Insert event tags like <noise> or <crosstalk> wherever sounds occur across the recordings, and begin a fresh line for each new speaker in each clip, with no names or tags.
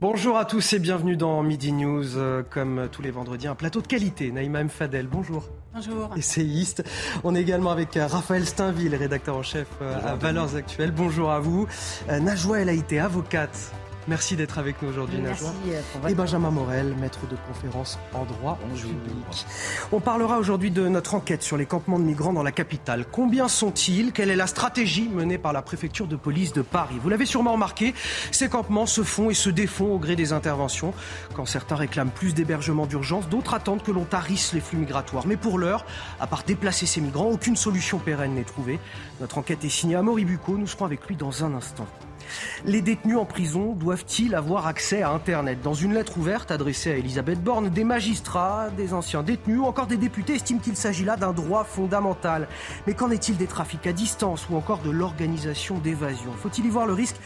Bonjour à tous et bienvenue dans Midi News. Euh, comme tous les vendredis, un plateau de qualité. Naïma M. Fadel, bonjour.
Bonjour.
Essayiste. On est également avec euh, Raphaël Steinville, rédacteur en chef euh, à Valeurs Actuelles. Bonjour à vous. Najwa El Haïté, avocate Merci d'être avec nous aujourd'hui, Najwa.
Euh,
Et Benjamin Morel, maître de conférence en droit public. On parlera aujourd'hui de notre enquête sur les campements de migrants dans la capitale. Combien sont-ils? Quelle est la stratégie menée par la préfecture de police de Paris? Vous l'avez sûrement remarqué, ces campements se font et se défont au gré des interventions. Quand certains réclament plus d'hébergement d'urgence, d'autres attendent que l'on tarisse les flux migratoires. Mais pour l'heure, à part déplacer ces migrants, aucune solution pérenne n'est trouvée. Notre enquête est signée à Moribuco. Nous serons avec lui dans un instant. Les détenus en prison doivent-ils avoir accès à Internet Dans une lettre ouverte adressée à Elisabeth Borne, des magistrats, des anciens détenus ou encore des députés estiment qu'il s'agit là d'un droit fondamental. Mais qu'en est-il des trafics à distance ou encore de l'organisation d'évasion Faut-il y voir le risque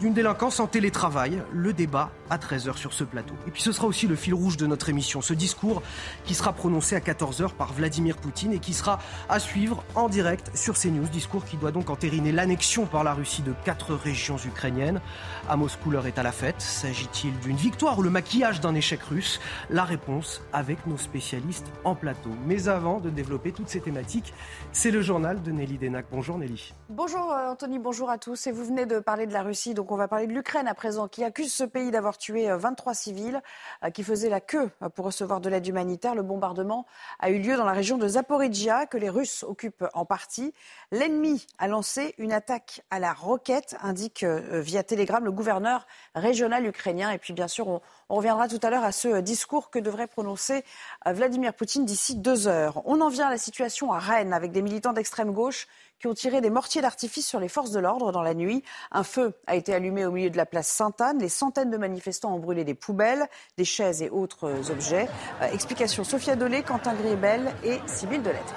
d'une délinquance en télétravail. Le débat à 13h sur ce plateau. Et puis ce sera aussi le fil rouge de notre émission, ce discours qui sera prononcé à 14h par Vladimir Poutine et qui sera à suivre en direct sur CNews. Discours qui doit donc entériner l'annexion par la Russie de quatre régions ukrainiennes. À Moscou, l'heure est à la fête. S'agit-il d'une victoire ou le maquillage d'un échec russe? La réponse avec nos spécialistes en plateau. Mais avant de développer toutes ces thématiques, c'est le journal de Nelly Denac. Bonjour Nelly.
Bonjour euh, Anthony, bonjour à tous. Et vous venez de parler de la Russie, donc on va parler de l'Ukraine à présent, qui accuse ce pays d'avoir tué 23 euh, civils euh, qui faisaient la queue pour recevoir de l'aide humanitaire. Le bombardement a eu lieu dans la région de Zaporizhia, que les Russes occupent en partie. L'ennemi a lancé une attaque à la roquette, indique via Telegram le gouverneur régional ukrainien. Et puis bien sûr, on reviendra tout à l'heure à ce discours que devrait prononcer Vladimir Poutine d'ici deux heures. On en vient à la situation à Rennes avec des militants d'extrême gauche qui ont tiré des mortiers d'artifice sur les forces de l'ordre dans la nuit. Un feu a été allumé au milieu de la place Sainte-Anne. Les centaines de manifestants ont brûlé des poubelles, des chaises et autres objets. Euh, explication Sophia Dolé, Quentin Griebel et Sybille Delettre.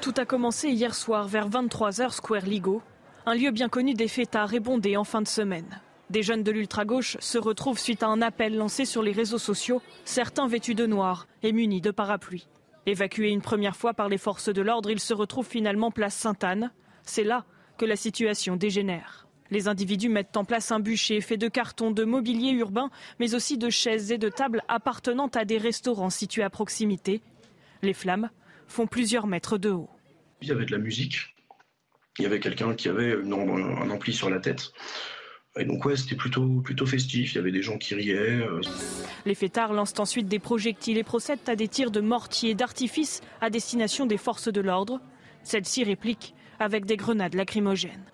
Tout a commencé hier soir vers 23h Square Ligo, un lieu bien connu des fêtards et bondé en fin de semaine. Des jeunes de l'ultra-gauche se retrouvent suite à un appel lancé sur les réseaux sociaux, certains vêtus de noir et munis de parapluies. Évacués une première fois par les forces de l'ordre, ils se retrouvent finalement place Sainte-Anne. C'est là que la situation dégénère. Les individus mettent en place un bûcher fait de cartons, de mobilier urbain, mais aussi de chaises et de tables appartenant à des restaurants situés à proximité. Les flammes font plusieurs mètres de haut.
Il y avait de la musique. Il y avait quelqu'un qui avait un ampli sur la tête. Et donc ouais, c'était plutôt, plutôt festif, il y avait des gens qui riaient. Euh.
Les fêtards lancent ensuite des projectiles et procèdent à des tirs de mortier et d'artifice à destination des forces de l'ordre. Celles-ci répliquent avec des grenades lacrymogènes.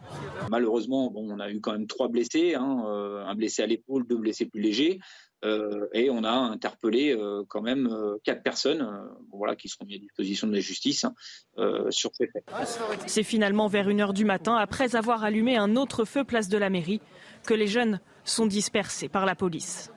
Malheureusement, bon, on a eu quand même trois blessés, hein, euh, un blessé à l'épaule, deux blessés plus légers. Euh, et on a interpellé euh, quand même euh, quatre personnes voilà, qui seront mises à disposition de la justice hein, sur ces faits.
C'est finalement vers 1h du matin, après avoir allumé un autre feu place de la mairie, que les jeunes sont dispersés par la police.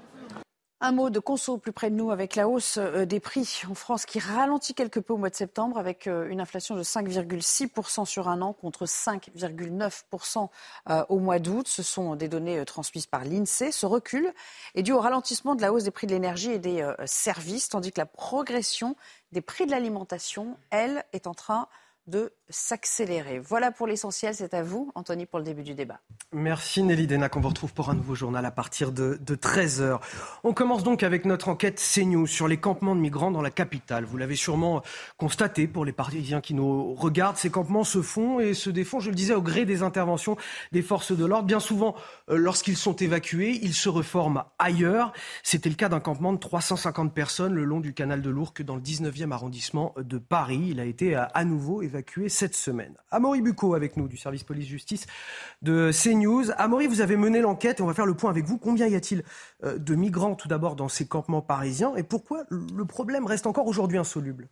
Un mot de conso plus près de nous avec la hausse euh, des prix en France qui ralentit quelque peu au mois de septembre avec euh, une inflation de 5,6% sur un an contre 5,9% euh, au mois d'août. Ce sont des données transmises par l'INSEE. Ce recul est dû au ralentissement de la hausse des prix de l'énergie et des services, tandis que la progression des prix de l'alimentation, elle, est en train de s'accélérer. Voilà pour l'essentiel, c'est à vous, Anthony, pour le début du débat.
Merci Nelly Denac, on vous retrouve pour un nouveau journal à partir de, 13h. On commence donc avec notre enquête CNews sur les campements de migrants dans la capitale. Vous l'avez sûrement constaté pour les Parisiens qui nous regardent, ces campements se font et se défont, je le disais, au gré des interventions des forces de l'ordre. Bien souvent, euh, lorsqu'ils sont évacués, ils se reforment ailleurs. C'était le cas d'un campement de 350 personnes le long du canal de l'Ourcq dans le 19e arrondissement de Paris. Il a été à nouveau évacué cette semaine. Amaury Bucco avec nous du service police-justice de CNews. Amaury, vous avez mené l'enquête et on va faire le point avec vous. Combien y a-t-il euh, de migrants tout d'abord dans ces campements parisiens et pourquoi le problème reste encore aujourd'hui insoluble?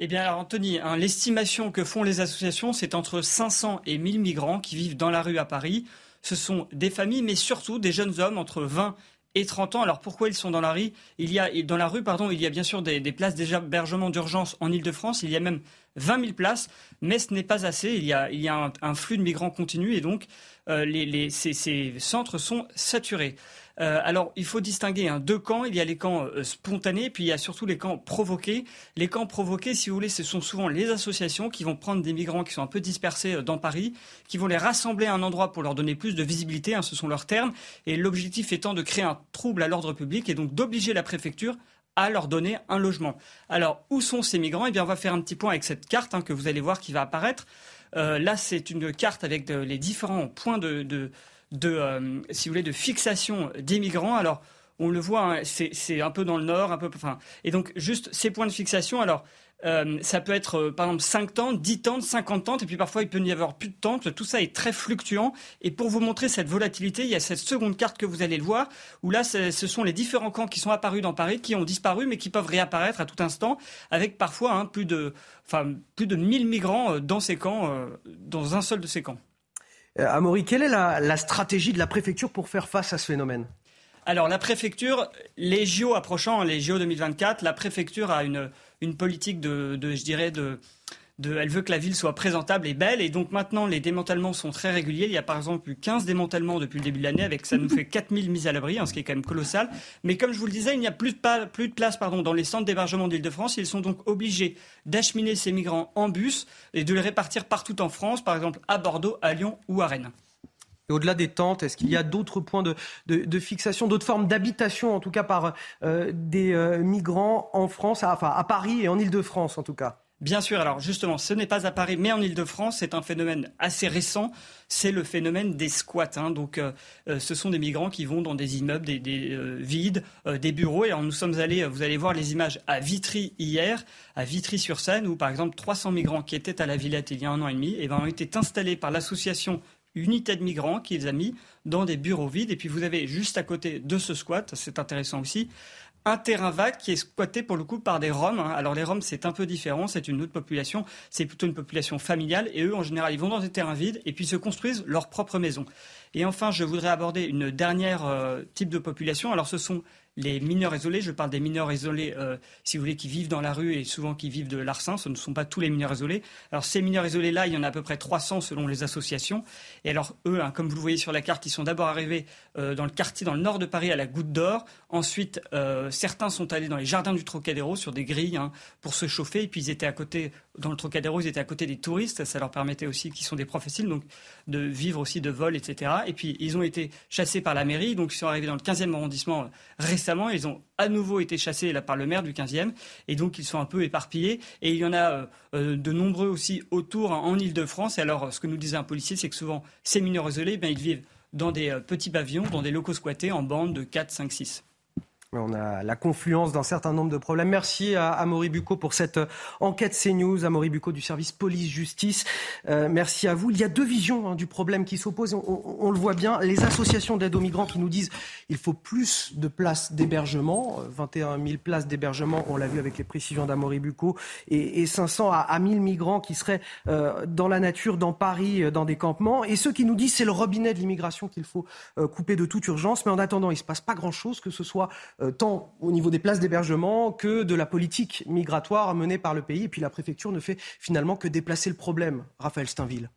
Eh bien, alors Anthony, hein, l'estimation que font les associations, c'est entre 500 et 1000 migrants qui vivent dans la rue à Paris. Ce sont des familles, mais surtout des jeunes hommes entre 20 et 30 ans. Alors pourquoi ils sont dans la rue? Il y a dans la rue, pardon, il y a bien sûr des, places d'hébergement d'urgence en Ile-de-France. Il y a même 20 000 places, mais ce n'est pas assez. Il y a, un, flux de migrants continu et donc euh, les, ces, centres sont saturés. Euh, alors, il faut distinguer hein, deux camps. Il y a les camps euh, spontanés, puis il y a surtout les camps provoqués. Les camps provoqués, si vous voulez, ce sont souvent les associations qui vont prendre des migrants qui sont un peu dispersés euh, dans Paris, qui vont les rassembler à un endroit pour leur donner plus de visibilité, hein, ce sont leurs termes, et l'objectif étant de créer un trouble à l'ordre public et donc d'obliger la préfecture à leur donner un logement. Alors, où sont ces migrants? Eh bien, on va faire un petit point avec cette carte hein, que vous allez voir qui va apparaître. là, c'est une carte avec les différents points de de, euh, fixation des migrants. Alors, on le voit, hein, c'est un peu dans le nord, un peu, enfin, et donc juste ces points de fixation. Alors, euh, ça peut être euh, par exemple 5 tentes, 10 tentes, 50 tentes, et puis parfois il peut y avoir plus de tentes. Tout ça est très fluctuant. Et pour vous montrer cette volatilité, il y a cette seconde carte que vous allez le voir, où là, ce sont les différents camps qui sont apparus dans Paris, qui ont disparu, mais qui peuvent réapparaître à tout instant, avec parfois hein, plus, de, plus de 1000 migrants dans ces camps, dans un seul de ces camps.
Euh, Amaury, quelle est la, stratégie de la préfecture pour faire face à ce phénomène?
Alors la préfecture, les JO approchant, les JO 2024, la préfecture a une, une politique de, je dirais, de, elle veut que la ville soit présentable et belle. Et donc maintenant, les démantèlements sont très réguliers. Il y a par exemple eu 15 démantèlements depuis le début de l'année, avec ça nous fait 4000 mises à l'abri, hein, ce qui est quand même colossal. Mais comme je vous le disais, il n'y a plus de, plus de place pardon, dans les centres d'hébergement d'Île-de-France. Ils sont donc obligés d'acheminer ces migrants en bus et de les répartir partout en France, par exemple à Bordeaux, à Lyon ou à Rennes.
Au-delà des tentes, est-ce qu'il y a d'autres points de, fixation, d'autres formes d'habitation, en tout cas par euh, des euh, migrants en France, enfin à Paris et en Ile-de-France en tout cas?
Bien sûr, alors justement, ce n'est pas à Paris, mais en Ile-de-France, c'est un phénomène assez récent. C'est le phénomène des squats. Hein. Donc, euh, ce sont des migrants qui vont dans des immeubles, des, vides, des bureaux. Et nous sommes allés, vous allez voir les images à Vitry hier, à Vitry-sur-Seine, où par exemple 300 migrants qui étaient à la Villette il y a un an et demi, et eh ben, ont été installés par l'association Unité de migrants qui les a mis dans des bureaux vides. Et puis vous avez juste à côté de ce squat, c'est intéressant aussi, un terrain vague qui est squatté pour le coup par des Roms. Hein. Alors les Roms, c'est un peu différent, c'est une autre population, c'est plutôt une population familiale, et eux, en général, ils vont dans des terrains vides et puis se construisent leur propre maison. Et enfin, je voudrais aborder une dernière euh, type de population. Alors ce sont les mineurs isolés, je parle des mineurs isolés, euh, si vous voulez, qui vivent dans la rue et souvent qui vivent de l'arsen, ce ne sont pas tous les mineurs isolés. Alors ces mineurs isolés-là, il y en a à peu près 300 selon les associations. Et alors eux, hein, comme vous le voyez sur la carte, ils sont d'abord arrivés euh, dans le quartier, dans le nord de Paris, à la Goutte d'Or. Ensuite, euh, certains sont allés dans les jardins du Trocadéro sur des grilles hein, pour se chauffer. Et puis ils étaient à côté, dans le Trocadéro, ils étaient à côté des touristes. Ça leur permettait aussi, qui sont des professionnels, donc de vivre aussi de vol, etc. Et puis ils ont été chassés par la mairie, donc ils sont arrivés dans le 15e arrondissement récemment. Ils ont à nouveau été chassés par le maire du 15e. Et donc, ils sont un peu éparpillés. Et il y en a euh, euh, de nombreux aussi autour en Ile-de-France. Et alors, ce que nous disait un policier, c'est que souvent, ces mineurs isolés, ben, ils vivent dans des euh, petits pavillons, dans des locaux squattés en bande de 4, 5, 6.
On a la confluence d'un certain nombre de problèmes. Merci à Amaury Bucco pour cette euh, enquête CNews, Amaury Bucco du service police-justice. Euh, merci à vous. Il y a deux visions hein, du problème qui s'opposent. On, le voit bien. Les associations d'aide aux migrants qui nous disent il faut plus de places d'hébergement. 21 euh, 000 places d'hébergement, on l'a vu avec les précisions d'Amaury Bucco, et, 500 à, à 1000 migrants qui seraient dans la nature, dans Paris, dans des campements. Et ceux qui nous disent c'est le robinet de l'immigration qu'il faut couper de toute urgence. Mais en attendant, il ne se passe pas grand-chose, que ce soit tant au niveau des places d'hébergement que de la politique migratoire menée par le pays. Et puis la préfecture ne fait finalement que déplacer le problème. Raphaël Steinville.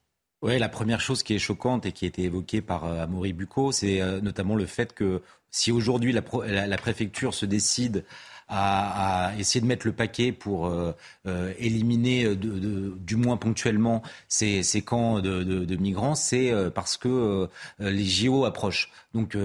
Oui, la première chose qui est choquante et qui a été évoquée par euh, Amaury Bucco, c'est euh, notamment le fait que si aujourd'hui la, préfecture se décide à, essayer de mettre le paquet pour euh, euh, éliminer euh, du moins ponctuellement ces, camps de migrants, c'est parce que les JO approchent. Donc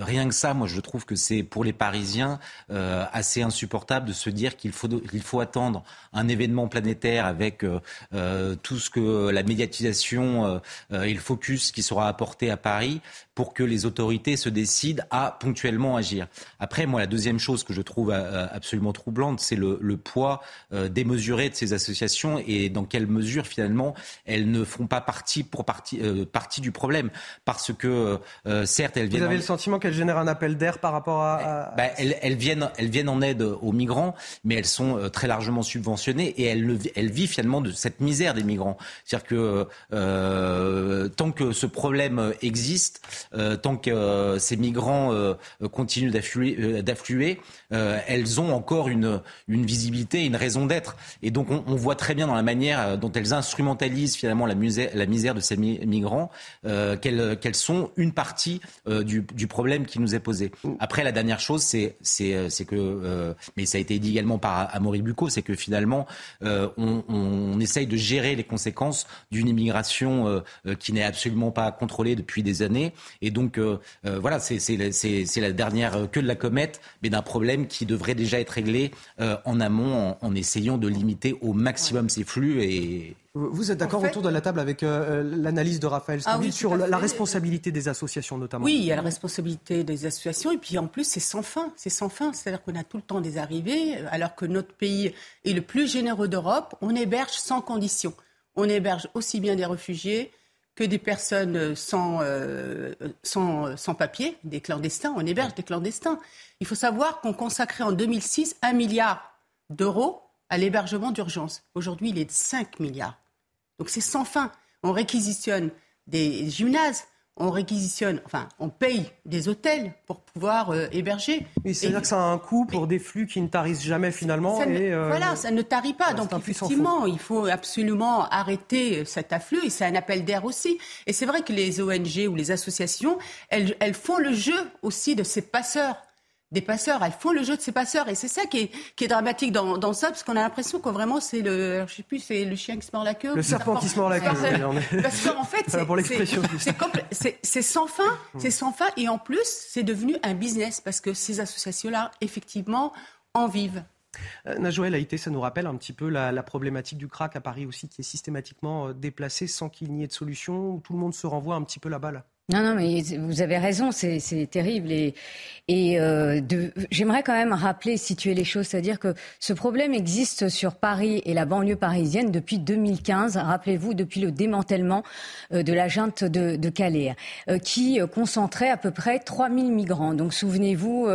rien que ça, moi je trouve que c'est pour les Parisiens assez insupportable de se dire qu'il faut, faut attendre un événement planétaire avec tout ce que la médiatisation et le focus qui sera apporté à Paris pour que les autorités se décident à ponctuellement agir. Après, moi, la deuxième chose que je trouve absolument troublante, c'est le, poids démesuré de ces associations et dans quelle mesure finalement elles ne font pas partie, partie du problème. Parce que certes, elles
Vous avez le sentiment qu'elles génèrent un appel d'air par rapport à.
Bah, elles, elles, viennent, elles viennent en aide aux migrants, mais elles sont très largement subventionnées et elles, elles vivent finalement de cette misère des migrants. C'est-à-dire que euh, tant que ce problème existe, euh, tant que euh, ces migrants euh, continuent d'affluer, elles ont encore une, une visibilité, une raison d'être. Et donc on, voit très bien dans la manière dont elles instrumentalisent finalement la misère, de ces migrants qu'elles qu'elles sont une partie du, problème qui nous est posé. Après, la dernière chose, c'est que, mais ça a été dit également par Amaury Bucco, c'est que finalement, on, essaye de gérer les conséquences d'une immigration qui n'est absolument pas contrôlée depuis des années. Et donc, euh, euh, voilà, c'est la dernière queue de la comète, mais d'un problème qui devrait déjà être réglé euh, en amont, en, essayant de limiter au maximum ces flux. Et,
vous êtes d'accord autour de la table avec l'analyse de Raphaël ah sur la, responsabilité des associations notamment?
Oui, il y a la responsabilité des associations et puis en plus c'est sans fin, c'est sans fin, c'est-à-dire qu'on a tout le temps des arrivées alors que notre pays est le plus généreux d'Europe, on héberge sans condition. On héberge aussi bien des réfugiés que des personnes sans, euh, sans, sans papier, des clandestins. On héberge des clandestins. Il faut savoir qu'on consacrait en 2006 un milliard d'euros à l'hébergement d'urgence. Aujourd'hui, il est de 5 milliards. Donc c'est sans fin. On réquisitionne des gymnases, on réquisitionne, enfin, on paye des hôtels pour pouvoir euh, héberger.
c'est-à-dire que ça a un coût pour des flux qui ne tarissent jamais finalement.
Euh, voilà, ça ne tarit pas. Donc effectivement, il faut absolument arrêter cet afflux et c'est un appel d'air aussi. Et c'est vrai que les ONG ou les associations, elles, elles font le jeu aussi de ces passeurs des passeurs. Elles font le jeu de ces passeurs. Et c'est ça qui est, qui est dramatique dans, dans ça, parce qu'on a l'impression que vraiment c'est le, je sais plus, c'est le chien qui se mord la queue.
Le serpent qui se mord la queue.
Parce qu'en fait, <laughs> c'est sans fin, hmm. c'est sans fin. Et en plus, c'est devenu un business, parce que ces associations-là, effectivement, en vivent.
Euh, Najouel Haïté, ça nous rappelle un petit peu la, la, problématique du crack à Paris aussi, qui est systématiquement euh, déplacée sans qu'il n'y ait de solution, où tout le monde se renvoie un petit peu la balle.
Non, non, mais vous avez raison, c'est terrible. Et, euh, j'aimerais quand même rappeler, situer les choses, c'est-à-dire que ce problème existe sur Paris et la banlieue parisienne depuis 2015. Rappelez-vous, depuis le démantèlement euh, de la junte de, Calais, euh, qui concentrait à peu près 3000 migrants. Donc souvenez-vous,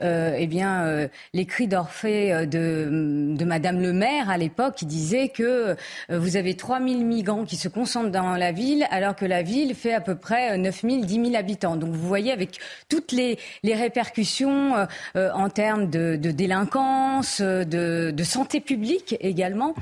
eh bien, les cris d'Orphée de, de Madame le maire à l'époque, qui disait que vous avez 3000 migrants qui se concentrent dans la ville, alors que la ville fait à peu près 9 9 000, 10 000 habitants. Donc vous voyez avec toutes les, répercussions euh, en termes de, de délinquance, de, de, santé publique également.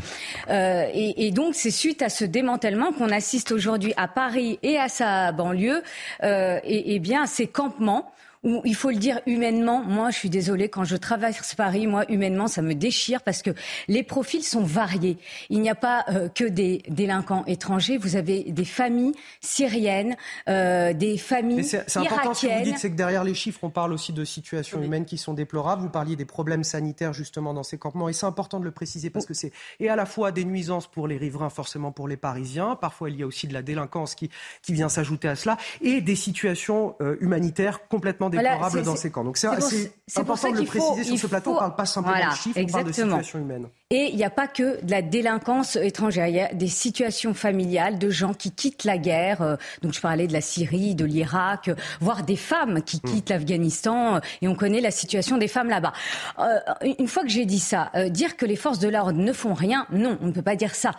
Euh, et, et, donc c'est suite à ce démantèlement qu'on assiste aujourd'hui à Paris et à sa banlieue, euh, et, et bien à ces campements où il faut le dire humainement, moi je suis désolée, quand je traverse Paris, moi humainement ça me déchire parce que les profils sont variés. Il n'y a pas euh, que des délinquants étrangers, vous avez des familles syriennes, euh, des familles C'est important ce
que vous dites, c'est que derrière les chiffres, on parle aussi de situations humaines qui sont déplorables. Vous parliez des problèmes sanitaires justement dans ces campements. Et c'est important de le préciser parce que c'est et à la fois des nuisances pour les riverains, forcément pour les Parisiens, parfois il y a aussi de la délinquance qui, qui vient s'ajouter à cela. Et des situations euh, humanitaires complètement déplorable dans ces camps. Donc c'est important de le préciser sur ce plateau. On ne parle pas simplement de chiffres, on parle de situation humaine.
Et il n'y a pas que de la délinquance étrangère. Il y a des situations familiales de gens qui quittent la guerre. Euh, donc je parlais de la Syrie, de l'Irak, euh, voire des femmes qui hmm. quittent l'Afghanistan. Euh, et on connaît la situation des femmes là-bas. une fois que j'ai dit ça, dire que les forces de l'ordre ne font rien, non, on ne peut pas dire ça.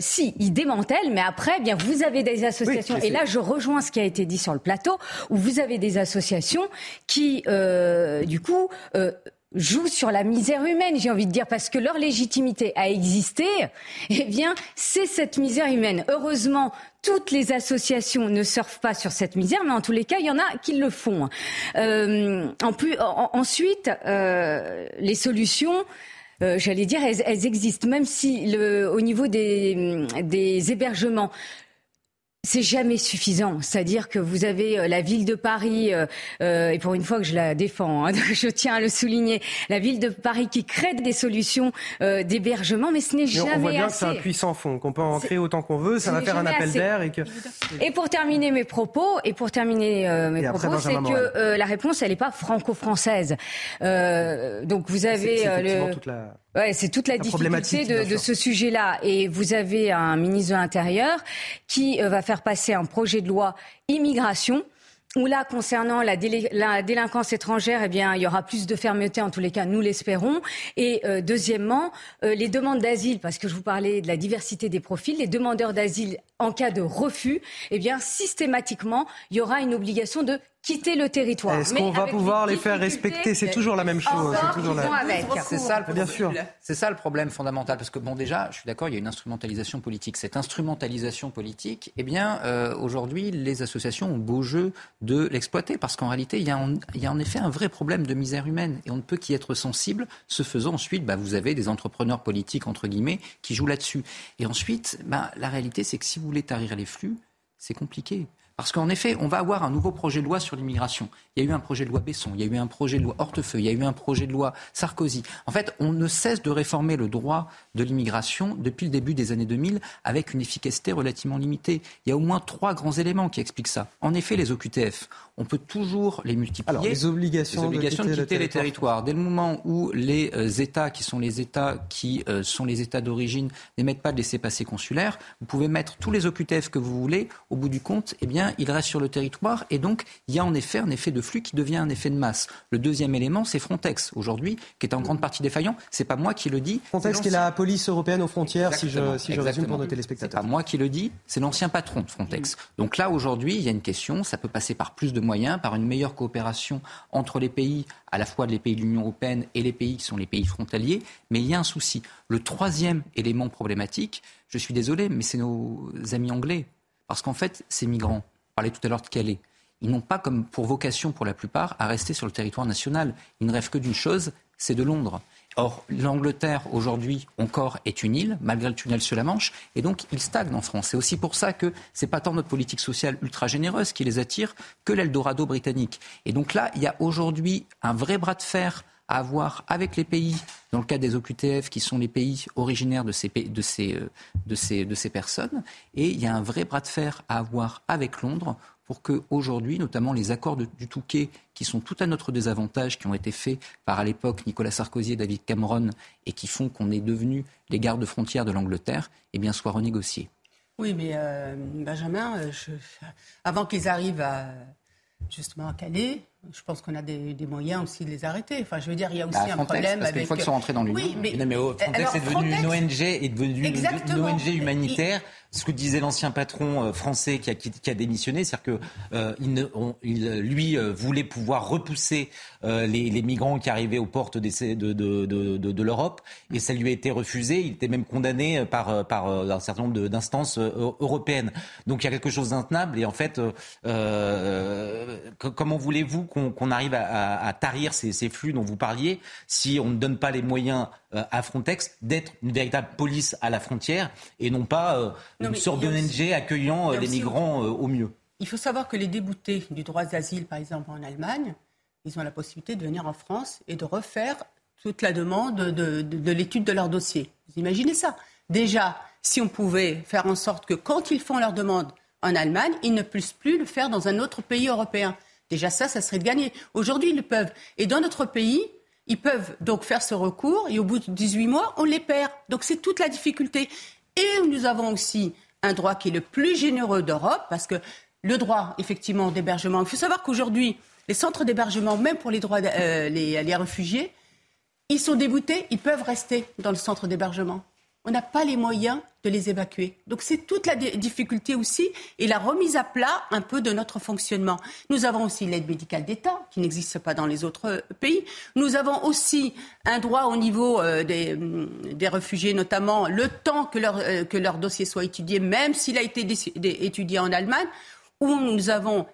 si, ils démantèlent, mais après, eh bien, vous avez des associations. et là, je rejoins ce qui a été dit sur le plateau, où vous avez des associations qui, du coup, jouent sur la misère humaine, j'ai envie de dire, parce que leur légitimité à exister, eh bien, c'est cette misère humaine. Heureusement, toutes les associations ne surfent pas sur cette misère, mais en tous les cas, il y en a qui le font. Euh, en plus, ensuite, euh, les solutions. Euh, j'allais dire, elles, elles, existent, même si le, au niveau des, des hébergements, c'est jamais suffisant. C'est-à-dire que vous avez euh, la ville de Paris, euh, euh, et pour une fois que je la défends, hein, <laughs> je tiens à le souligner, la ville de Paris qui crée des solutions d'hébergement, mais ce n'est jamais assez. On
voit bien
que
c'est un puissant fond, qu'on peut en créer autant qu'on veut, ça va faire un appel d'air. Et, que...
et pour terminer mes propos, et pour terminer mes propos, c'est que la réponse, elle n'est pas franco-française. donc vous avez le... Toute la... Ouais, c'est toute la, difficulté de, de, ce sujet-là. Et vous avez un ministre de l'Intérieur qui va faire passer un projet de loi immigration où là, concernant la, délinquance étrangère, eh bien, il y aura plus de fermeté, en tous les cas, nous l'espérons. Et euh, deuxièmement, euh, les demandes d'asile, parce que je vous parlais de la diversité des profils, les demandeurs d'asile, en cas de refus, eh bien, systématiquement, il y aura une obligation de quitter le territoire.
Est-ce qu'on va pouvoir les faire respecter C'est toujours la même chose.
C'est toujours la...
C'est ça, le Bien sûr. C'est ça le problème fondamental. Parce que, bon, déjà, je suis d'accord, il y a une instrumentalisation politique. Cette instrumentalisation politique, eh bien, euh, aujourd'hui, les associations ont beau jeu de l'exploiter. Parce qu'en réalité, il y, a en, il y, a en, effet un vrai problème de misère humaine. Et on ne peut qu'y être sensible. Ce faisant, ensuite, bah, vous avez des entrepreneurs politiques, entre guillemets, qui jouent là-dessus. Et ensuite, bah, la réalité, c'est que si vous voulez tarir les flux, c'est compliqué. Parce qu'en effet, on va avoir un nouveau projet de loi sur l'immigration. Il y a eu un projet de loi Besson, il y a eu un projet de loi Hortefeux, il y a eu un projet de loi Sarkozy. En fait, on ne cesse de réformer le droit de l'immigration depuis le début des années 2000 avec une efficacité relativement limitée. Il y a au moins trois grands éléments qui expliquent ça. En effet, les OQTF, on peut toujours les multiplier.
Alors, les obligations,
de quitter, les territoires. Dès le moment où les euh, États, qui sont les États qui euh, sont les États d'origine, n'émettent pas de laissez-passer consulaire, vous pouvez mettre tous les OQTF que vous voulez. Au bout du compte, eh bien, ils restent sur le territoire. Et donc, il y a en effet un effet de flux qui devient un effet de masse. Le deuxième élément, c'est Frontex, aujourd'hui, qui est en grande partie défaillant. C'est pas moi qui le dis.
Frontex, qui est la police européenne aux frontières, si je, si je résume pour nos téléspectateurs.
C'est pas moi qui le dis, c'est l'ancien patron de Frontex. Donc là, aujourd'hui, il y a une question. Ça peut passer par plus de moyens, par une meilleure coopération entre les pays, à la fois les pays de l'Union européenne et les pays qui sont les pays frontaliers. Mais il y a un souci. Le troisième élément problématique, je suis désolé, mais c'est nos amis anglais. Parce qu'en fait, ces migrants, on parlait tout à l'heure de Calais, ils n'ont pas comme pour vocation, pour la plupart, à rester sur le territoire national. Ils ne rêvent que d'une chose, c'est de Londres. Or, l'Angleterre, aujourd'hui, encore est une île, malgré le tunnel sur la Manche, et donc ils stagnent en France. C'est aussi pour ça que c'est pas tant notre politique sociale ultra généreuse qui les attire que l'Eldorado britannique. Et donc là, il y a aujourd'hui un vrai bras de fer à avoir avec les pays, dans le cas des OQTF, qui sont les pays originaires de ces, de ces, euh, de ces, de ces personnes, et il y a un vrai bras de fer à avoir avec Londres pour que aujourd'hui, notamment les accords du Touquet, qui sont tout à notre désavantage, qui ont été faits par à l'époque Nicolas Sarkozy et David Cameron, et qui font qu'on est devenu les gardes frontières de l'Angleterre, eh bien, soient renégociés.
Oui, mais euh, Benjamin, euh, avant qu'ils arrivent à, justement à Calais, je pense qu'on a des, moyens aussi de les arrêter. Enfin, je veux dire, il y a aussi bah, un problème
parce avec. Une fois qu'ils sont rentrés dans l'Union.
Oui, mais, mais Frontex est devenu une ONG, est devenu une ONG humanitaire ce que disait l'ancien patron euh, français qui a, qui, a démissionné, c'est-à-dire que euh, il, lui euh, voulait pouvoir repousser les, migrants qui arrivaient aux portes de, de, de, de l'Europe, et ça lui a été refusé. Il était même condamné par, par un certain nombre d'instances européennes. Donc il y a quelque chose d'intenable, et en fait, comment voulez-vous qu'on arrive à, à, tarir ces, ces flux dont vous parliez si on ne donne pas les moyens à Frontex d'être une véritable police à la frontière et non pas une sorte d'ONG accueillant euh, les migrants euh, au mieux.
Il faut savoir que les déboutés du droit d'asile, par exemple en Allemagne, ils ont la possibilité de venir en France et de refaire toute la demande de, l'étude de leur dossier. Vous imaginez ça? Déjà, si on pouvait faire en sorte que quand ils font leur demande en Allemagne, ils ne puissent plus le faire dans un autre pays européen. Déjà ça, ça serait de gagner. Aujourd'hui, ils le peuvent. Et dans notre pays, ils peuvent donc faire ce recours et au bout de 18 mois, on les perd. Donc c'est toute la difficulté. Et nous avons aussi un droit qui est le plus généreux d'Europe, parce que le droit, effectivement, d'hébergement, il faut savoir qu'aujourd'hui, les centres d'hébergement, même pour les, droits, euh, réfugiés, ils sont déboutés, ils peuvent rester dans le centre d'hébergement on n'a pas les moyens de les évacuer. Donc c'est toute la difficulté aussi et la remise à plat un peu de notre fonctionnement. Nous avons aussi l'aide médicale d'État qui n'existe pas dans les autres euh, pays. Nous avons aussi un droit au niveau euh, mm, des, réfugiés, notamment le temps que leur, euh, que leur dossier soit étudié, même s'il a été étudié en Allemagne où nous avons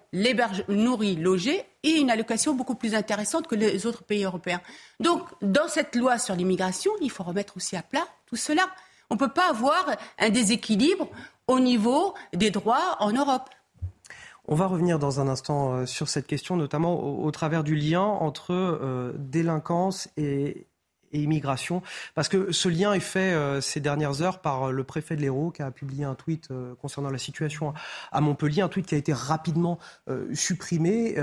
nourri, logé et une allocation beaucoup plus intéressante que les autres pays européens. Donc, dans cette loi sur l'immigration, il faut remettre aussi à plat tout cela. On ne peut pas avoir un déséquilibre au niveau des droits en Europe.
On va revenir dans un instant euh, sur cette question, notamment au, travers du lien entre euh, délinquance et, immigration. Parce que ce lien est fait euh, ces dernières heures par le préfet de l'Hérault qui a publié un tweet concernant la situation à Montpellier, un tweet qui a été rapidement supprimé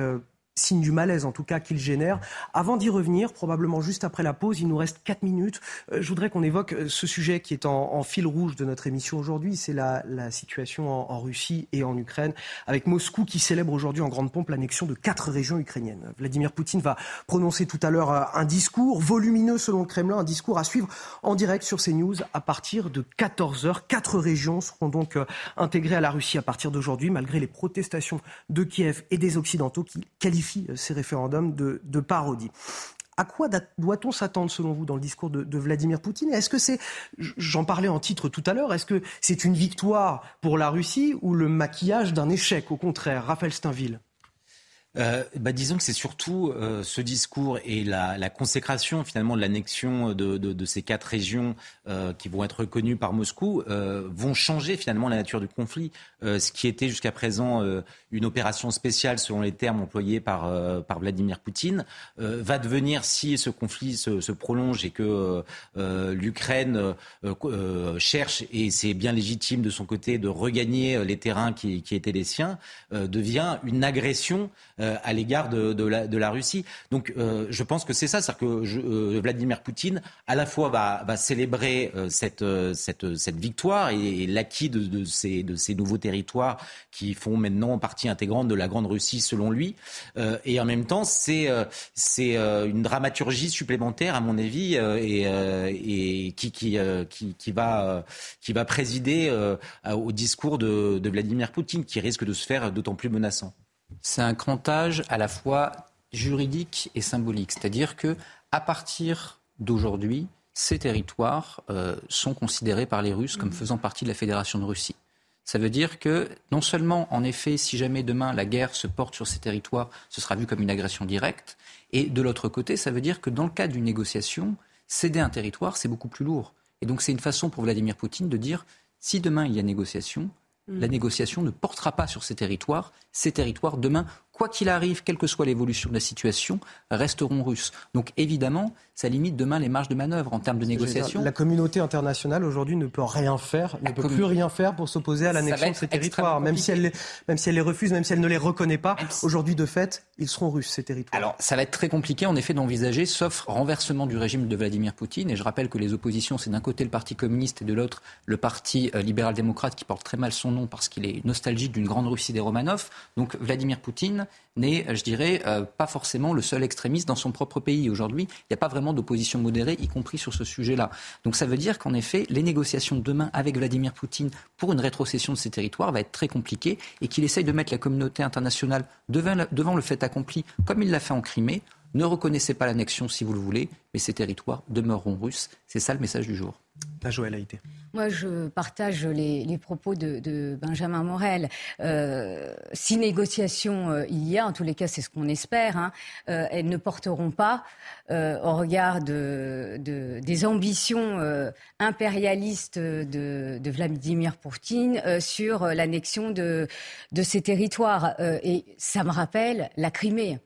signe du malaise en tout cas qu'il génère. Avant d'y revenir, probablement juste après la pause, il nous reste 4 minutes. Euh, je voudrais qu'on évoque euh, ce sujet qui est en, fil rouge de notre émission aujourd'hui, c'est la, situation en, Russie et en Ukraine, avec Moscou qui célèbre aujourd'hui en grande pompe l'annexion de quatre régions ukrainiennes. Vladimir Poutine va prononcer tout à l'heure euh, un discours volumineux selon le Kremlin, un discours à suivre en direct sur CNews à partir de 14h. Quatre régions seront donc intégrées à la Russie à partir d'aujourd'hui, malgré les protestations de Kiev et des Occidentaux qui qualifient euh, ces référendums de, parodie. À quoi doit-on s'attendre selon vous dans le discours de, Vladimir Poutine? Est-ce que c'est, j'en parlais en titre tout à l'heure, est-ce que c'est une victoire pour la Russie ou le maquillage d'un échec? Au contraire, Raphaël Steinville
euh, bah, disons que c'est surtout euh, ce discours et la, consécration finalement de l'annexion de, ces quatre régions euh, qui vont être reconnues par Moscou vont changer finalement la nature du conflit. Ce qui était jusqu'à présent une opération spéciale selon les termes employés par, Vladimir Poutine va devenir, si ce conflit se, prolonge et que l'Ukraine cherche, et c'est bien légitime de son côté, de regagner les terrains qui étaient les siens, devient une agression euh, à l'égard de, la, Russie. Donc euh, je pense que c'est ça, c'est-à-dire que euh, Vladimir Poutine à la fois va, célébrer cette, victoire et, l'acquis de, ces, nouveaux territoires qui font maintenant partie intégrante de la Grande Russie selon lui. et en même temps, c'est une dramaturgie supplémentaire, à mon avis, et, qui, va, présider au discours de Vladimir Poutine, qui risque de se faire d'autant plus menaçant
c'est un crantage à la fois juridique et symbolique. C'est-à-dire que à partir d'aujourd'hui, ces territoires euh, sont considérés par les Russes comme faisant partie de la Fédération de Russie. Ça veut dire que non seulement, en effet, si jamais demain la guerre se porte sur ces territoires, ce sera vu comme une agression directe, et de l'autre côté, ça veut dire que dans le cas d'une négociation, céder un territoire, c'est beaucoup plus lourd. Et donc c'est une façon pour Vladimir Poutine de dire, si demain il y a négociation, la mm. négociation ne portera pas sur ces territoires. Ces territoires, demain, quoi qu'il arrive, quelle que soit l'évolution de la situation, resteront russes. Donc évidemment, ça limite demain les marges de manœuvre en termes de négociation.
la communauté internationale aujourd'hui ne peut rien faire, ne peut plus rien faire pour s'opposer à l'annexion de ces territoires, même si, elle les, même si elle les refuse, même si elle ne les reconnaît pas. Aujourd'hui, de fait, ils seront russes, ces territoires.
Alors, ça va être très compliqué, en effet, d'envisager, sauf renversement du régime de Vladimir Poutine. Et je rappelle que les oppositions, c'est d'un côté le Parti communiste et de l'autre le Parti euh, libéral-démocrate qui porte très mal son nom parce qu'il est nostalgique d'une grande Russie des Romanov. Donc, Vladimir Poutine n'est, je dirais, euh, pas forcément le seul extrémiste dans son propre pays. Aujourd'hui, il n'y a pas vraiment d'opposition modérée, y compris sur ce sujet-là. Donc ça veut dire qu'en effet, les négociations demain avec Vladimir Poutine pour une rétrocession de ces territoires va être très compliquées et qu'il essaye de mettre la communauté internationale devant le fait accompli, comme il l'a fait en Crimée. Ne reconnaissez pas l'annexion si vous le voulez, mais ces territoires demeureront russes. C'est ça le message du jour.
Moi, je partage les, propos de, Benjamin Morel. Euh, si négociation euh, il y a, en tous les cas, c'est ce qu'on espère, hein, euh, elles ne porteront pas, au regard de, des ambitions impérialistes de, Vladimir Poutine, sur l'annexion de ces territoires. et ça me rappelle la Crimée.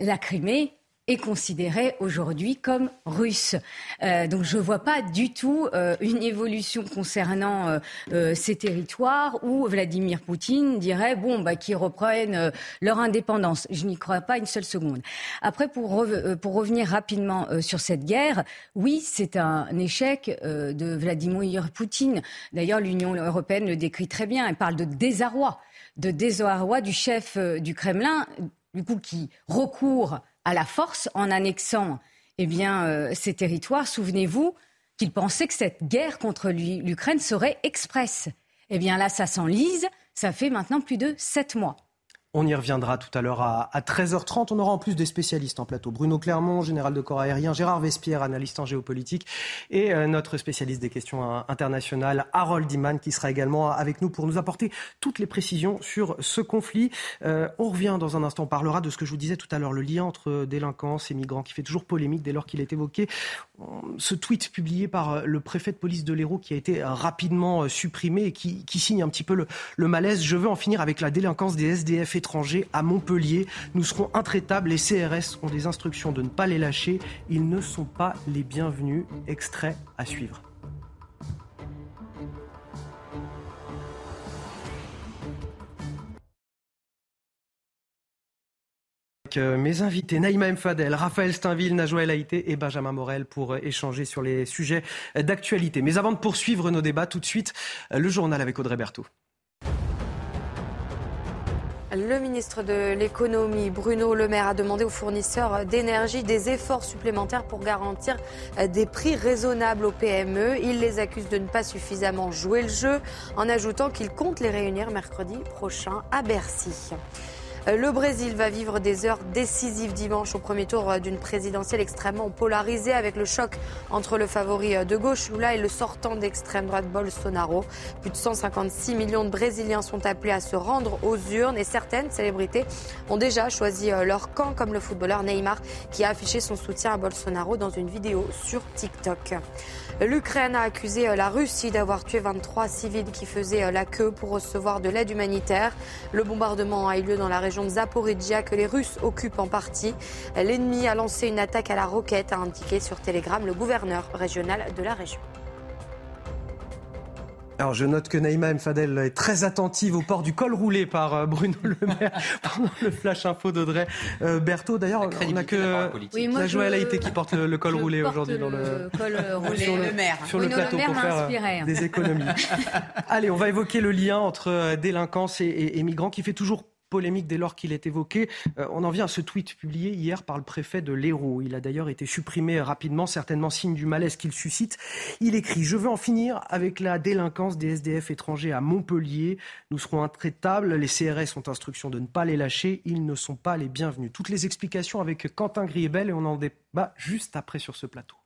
La Crimée, est considéré aujourd'hui comme russe. Euh, donc je ne vois pas du tout euh, une évolution concernant euh, ces territoires où Vladimir Poutine dirait bon bah qu'ils reprennent leur indépendance. Je n'y crois pas une seule seconde. Après pour pour revenir rapidement sur cette guerre, oui c'est un échec de Vladimir Poutine. D'ailleurs l'Union européenne le décrit très bien. Elle parle de désarroi, de désarroi du chef du Kremlin, du coup qui recourt à la force en annexant eh bien, euh, ces territoires. Souvenez-vous qu'il pensait que cette guerre contre l'Ukraine serait express. Eh bien là, ça s'enlise. Ça fait maintenant plus de sept mois.
On y reviendra tout à l'heure à, 13h30. On aura en plus des spécialistes en plateau. Bruno Clermont, général de corps aérien, Gérard Vespierre, analyste en géopolitique, et euh, notre spécialiste des questions euh, internationales, Harold Iman, qui sera également avec nous pour nous apporter toutes les précisions sur ce conflit. Euh, on revient dans un instant. On parlera de ce que je vous disais tout à l'heure, le lien entre délinquance et migrants, qui fait toujours polémique dès lors qu'il est évoqué. Ce tweet publié par le préfet de police de l'Hérault, qui a été rapidement supprimé et qui, signe un petit peu le malaise. Je veux en finir avec la délinquance des SDF étrangers à Montpellier. Nous serons intraitables. Les CRS ont des instructions de ne pas les lâcher. Ils ne sont pas les bienvenus. Extrait à suivre. Euh, mes invités, Naïma Mfadel, Raphaël Steinville, Najouel Haïté et Benjamin Morel pour euh, échanger sur les sujets d'actualité. Mais avant de poursuivre nos débats, tout de suite, euh, le journal avec Audrey Berthaud.
Le ministre de l'économie, Bruno Le Maire, a demandé aux fournisseurs d'énergie des efforts supplémentaires pour garantir des prix raisonnables aux PME. Il les accuse de ne pas suffisamment jouer le jeu en ajoutant qu'il compte les réunir mercredi prochain à Bercy. Le Brésil va vivre des heures décisives dimanche au premier tour d'une présidentielle extrêmement polarisée avec le choc entre le favori de gauche Lula et le sortant d'extrême droite Bolsonaro. Plus de 156 millions de Brésiliens sont appelés à se rendre aux urnes et certaines célébrités ont déjà choisi leur camp comme le footballeur Neymar qui a affiché son soutien à Bolsonaro dans une vidéo sur TikTok. L'Ukraine a accusé la Russie d'avoir tué 23 civils qui faisaient la queue pour recevoir de l'aide humanitaire. Le bombardement a eu lieu dans la région de Zaporizhia que les Russes occupent en partie. L'ennemi a lancé une attaque à la roquette, a indiqué sur Telegram le gouverneur régional de la région.
Alors je note que Naïma Mfadel est très attentive au port du col roulé par euh, Bruno Le Maire <laughs> pendant le flash info d'Audrey euh, Berthaud. D'ailleurs, on n'a que oui, la Joël Haïté qui porte le, col roulé aujourd'hui dans le,
col roulé, <laughs> sur le, maire.
Sur le plateau pour faire euh, des économies. <laughs> Allez, on va évoquer le lien entre délinquance et, et migrants qui fait toujours polémique dès lors qu'il est évoqué. Euh, on en vient à ce tweet publié hier par le préfet de l'Hérault. Il a d'ailleurs été supprimé rapidement, certainement signe du malaise qu'il suscite. Il écrit Je veux en finir avec la délinquance des SDF étrangers à Montpellier. Nous serons intraitables. Les CRS ont instruction de ne pas les lâcher. Ils ne sont pas les bienvenus. Toutes les explications avec Quentin Griebel et on en débat juste après sur ce plateau.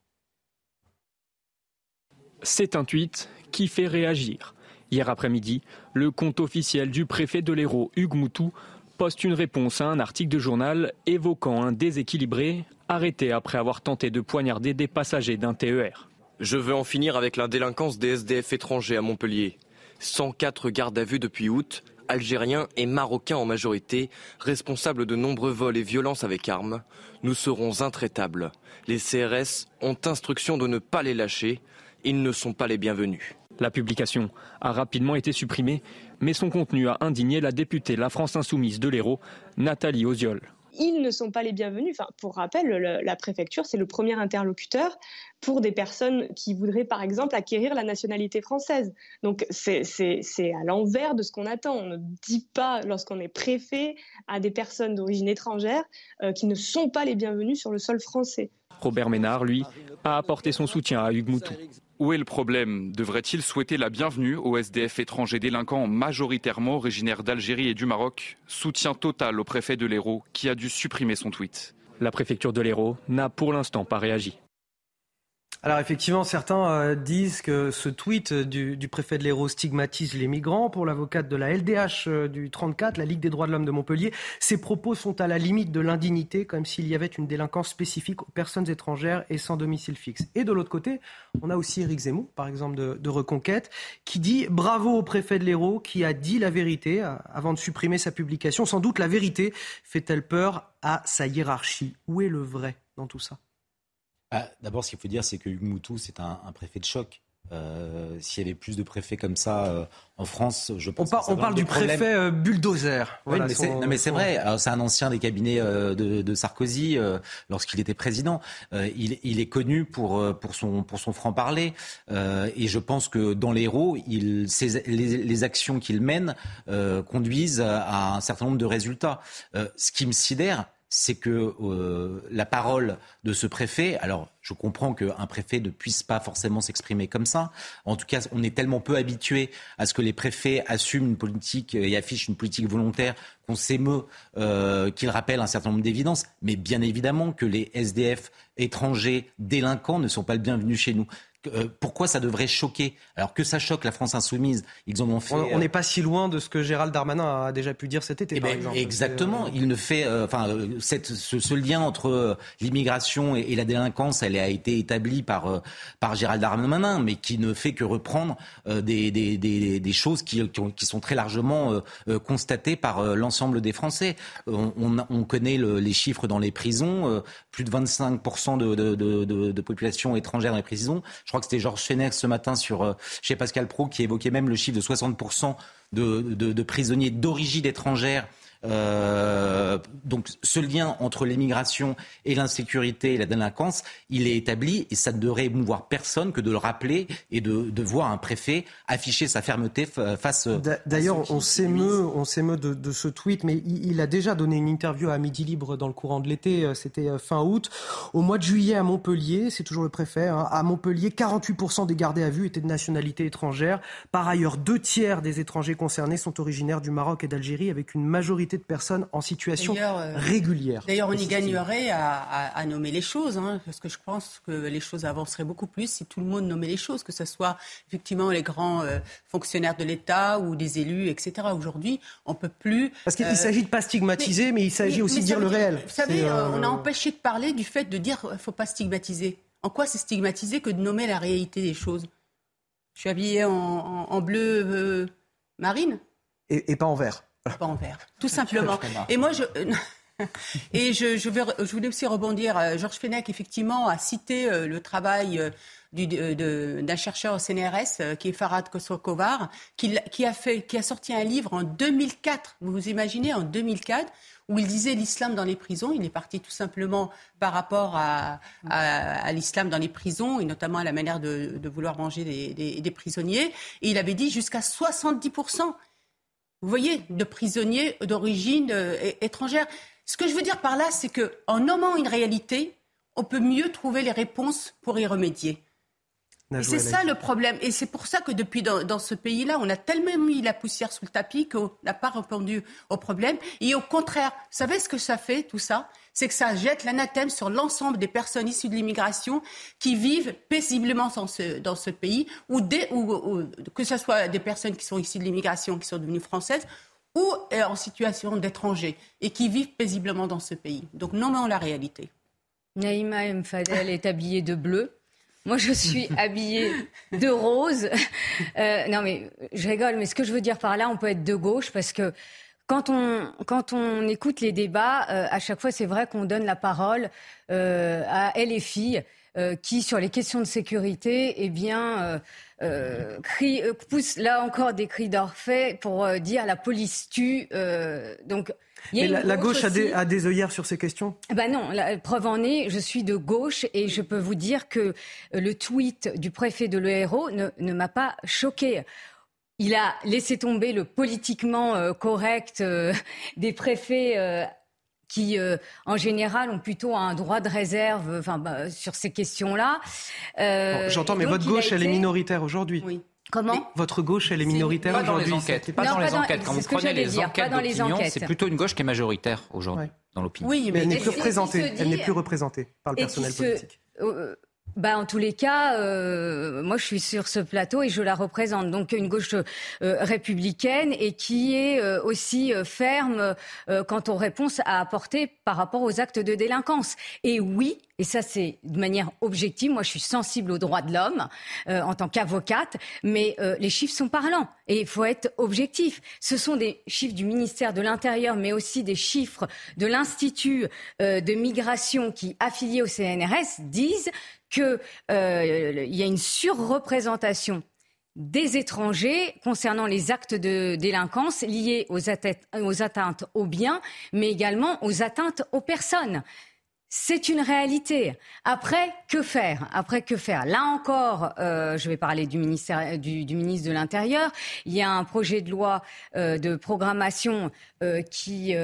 C'est un tweet qui fait réagir. Hier après-midi, le compte officiel du préfet de l'Hérault, Hugues Moutou, poste une réponse à un article de journal évoquant un déséquilibré arrêté après avoir tenté de poignarder des passagers d'un TER.
Je veux en finir avec la délinquance des SDF étrangers à Montpellier. 104 gardes à vue depuis août, algériens et marocains en majorité, responsables de nombreux vols et violences avec armes. Nous serons intraitables. Les CRS ont instruction de ne pas les lâcher. Ils ne sont pas les bienvenus.
La publication a rapidement été supprimée, mais son contenu a indigné la députée La France Insoumise de l'Hérault, Nathalie Oziol.
Ils ne sont pas les bienvenus. Pour rappel, la préfecture, c'est le premier interlocuteur pour des personnes qui voudraient, par exemple, acquérir la nationalité française. Donc, c'est à l'envers de ce qu'on attend. On ne dit pas, lorsqu'on est préfet, à des personnes d'origine étrangère euh, qui ne sont pas les bienvenus sur le sol français.
Robert Ménard, lui, a apporté son soutien à Hugues Moutou.
Où est le problème? Devrait-il souhaiter la bienvenue aux SDF étrangers délinquants majoritairement originaires d'Algérie et du Maroc? Soutien total au préfet de l'Hérault qui a dû supprimer son tweet.
La préfecture de l'Hérault n'a pour l'instant pas réagi.
Alors effectivement, certains euh, disent que ce tweet du, préfet de l'Hérault stigmatise les migrants. Pour l'avocate de la LDH euh, du 34, la Ligue des droits de l'homme de Montpellier, ces propos sont à la limite de l'indignité, comme s'il y avait une délinquance spécifique aux personnes étrangères et sans domicile fixe. Et de l'autre côté, on a aussi Éric Zemmour, par exemple de, Reconquête, qui dit bravo au préfet de l'Hérault qui a dit la vérité euh, avant de supprimer sa publication. Sans doute la vérité fait-elle peur à sa hiérarchie. Où est le vrai dans tout ça?
Ah, d'abord, ce qu'il faut dire, c'est que Hugues Moutou, c'est un, préfet de choc. Euh, s'il y avait plus de préfets comme ça euh, en France, je pense.
On, on parle du préfet euh, bulldozer.
Oui, mais c'est vrai. C'est un ancien des cabinets de, Sarkozy lorsqu'il était président. Il, est connu pour pour son pour son franc parler et je pense que dans il les, les, actions qu'il mène conduisent à un certain nombre de résultats. ce qui me sidère, c'est que euh, la parole de ce préfet, alors je comprends qu'un préfet ne puisse pas forcément s'exprimer comme ça. En tout cas, on est tellement peu habitué à ce que les préfets assument une politique et affichent une politique volontaire qu'on s'émeut euh, qu'ils rappellent un certain nombre d'évidences. Mais bien évidemment que les SDF étrangers délinquants ne sont pas le bienvenu chez nous. Euh, pourquoi ça devrait choquer Alors que ça choque la France insoumise, ils en ont fait.
On n'est pas si loin de ce que Gérald Darmanin a déjà pu dire cet été,
eh
par
ben,
exemple.
Exactement. Il ne fait, euh, enfin, ce, ce, lien entre euh, l'immigration et, et, la délinquance, elle a été établie par par Gérald Darmanin, mais qui ne fait que reprendre des, des, des, des, choses qui, qui, ont, qui, sont très largement constatées par l'ensemble des Français. On, on, on connaît le, les chiffres dans les prisons, plus de 25% de, de, de, de, population étrangère dans les prisons. Je crois que c'était Georges Fenech ce matin sur, euh, chez Pascal Pro qui évoquait même le chiffre de 60% de, de, de prisonniers d'origine étrangère euh, donc ce lien entre l'immigration et l'insécurité et la délinquance, il est établi et ça ne devrait émouvoir personne que de le rappeler et de, de voir un préfet afficher sa fermeté face.
D'ailleurs, on s'émeut, on s'émeut de, de, ce tweet, mais il, il, a déjà donné une interview à Midi Libre dans le courant de l'été. Euh, c'était euh, fin août. Au mois de juillet à Montpellier, c'est toujours le préfet. Hein, à Montpellier, 48% des gardés à vue étaient de nationalité étrangère. Par ailleurs, deux tiers des étrangers concernés sont originaires du Maroc et d'Algérie, avec une majorité de personnes en situation euh, régulière.
D'ailleurs, on y gagnerait à, à, à, nommer les choses, hein, parce que je pense que les choses avanceraient beaucoup plus si tout le monde nommait les choses, que ce soit effectivement les grands euh, fonctionnaires de l'État ou des élus, etc. Aujourd'hui, on peut plus.
Parce qu'il euh, s'agit de pas stigmatiser, mais, mais il s'agit aussi de dire le réel.
Vous savez, on a empêché de parler du fait de dire qu'il ne faut pas stigmatiser. En quoi c'est stigmatiser que de nommer la réalité des choses? Je suis habillée en, en, en bleu marine.
Et, et pas en vert
pas en vert, tout simplement. Et moi, je. <laughs> Et je, je, vais, je, voulais aussi rebondir. Euh, Georges Fenech, effectivement, a cité euh, le travail euh, d'un chercheur au CNRS, qui est Farad Kosokovar, qui, qui, a fait, qui a sorti un livre en 2004. Vous vous imaginez, en 2004, où il disait l'islam dans les prisons. Il est parti tout simplement par rapport à, à, à l'islam dans les prisons, et notamment à la manière de, de vouloir manger des, des, des prisonniers. Et il avait dit jusqu'à 70 vous voyez, de prisonniers d'origine euh, étrangère. Ce que je veux dire par là, c'est qu'en nommant une réalité, on peut mieux trouver les réponses pour y remédier. C'est ça le problème. Et c'est pour ça que depuis dans, dans ce pays-là, on a tellement mis la poussière sous le tapis qu'on n'a pas répondu au problème. Et au contraire, vous savez ce que ça fait, tout ça? C'est que ça jette l'anathème sur l'ensemble des personnes issues de l'immigration qui vivent paisiblement dans ce, dans ce pays, ou, des, ou, ou, que ce soit des personnes qui sont issues de l'immigration, qui sont devenues françaises, ou euh, en situation d'étrangers, et qui vivent paisiblement dans ce pays. Donc nommons la réalité.
Naïma M. Fadel est habillée de bleu. Moi, je suis <laughs> habillée de rose. Euh, non, mais je rigole, mais ce que je veux dire par là, on peut être de gauche parce que quand on, quand on écoute les débats, euh, à chaque fois, c'est vrai qu'on donne la parole euh, à elle et filles euh, qui, sur les questions de sécurité, eh bien, euh, crie, poussent là encore des cris d'orphée pour dire la police tue. donc,
et la, la, gauche a des, a des, œillères sur ces questions?
Ben non, la preuve en est, je suis de gauche et je peux vous dire que le tweet du préfet de l'ERO ne, ne m'a pas choqué. Il a laissé tomber le politiquement euh, correct euh, <laughs> des préfets euh, qui, euh, en général, ont plutôt un droit de réserve enfin, bah, sur ces questions-là.
Bon, J'entends, mais votre gauche, été... elle est minoritaire aujourd'hui.
Oui. Comment
Votre gauche, elle est minoritaire aujourd'hui.
Pas dans les enquêtes. Pas dans les enquêtes. Quand vous prenez les enquêtes d'opinion, c'est plutôt une gauche qui est majoritaire aujourd'hui ouais. dans l'opinion.
Oui, mais, mais elle n'est plus représentée. Elle n'est plus représentée par le personnel politique.
Euh, bah, en tous les cas, euh, moi je suis sur ce plateau et je la représente. Donc une gauche euh, républicaine et qui est euh, aussi ferme quant aux réponses à apporter par rapport aux actes de délinquance. Et oui, et ça c'est de manière objective, moi je suis sensible aux droits de l'homme en tant qu'avocate, mais les chiffres sont parlants et il faut être objectif. Ce sont des chiffres du ministère de l'Intérieur, mais aussi des chiffres de l'Institut de migration qui, affilié au CNRS, disent qu'il euh, y a une surreprésentation des étrangers concernant les actes de délinquance liés aux, atteintes aux biens, mais également aux atteintes aux personnes. C'est une réalité. Après, que faire? Après, que faire? Là encore, euh, je vais parler du, ministère, du, ministre de l'Intérieur. Il y a un projet de loi euh, de programmation euh, qui,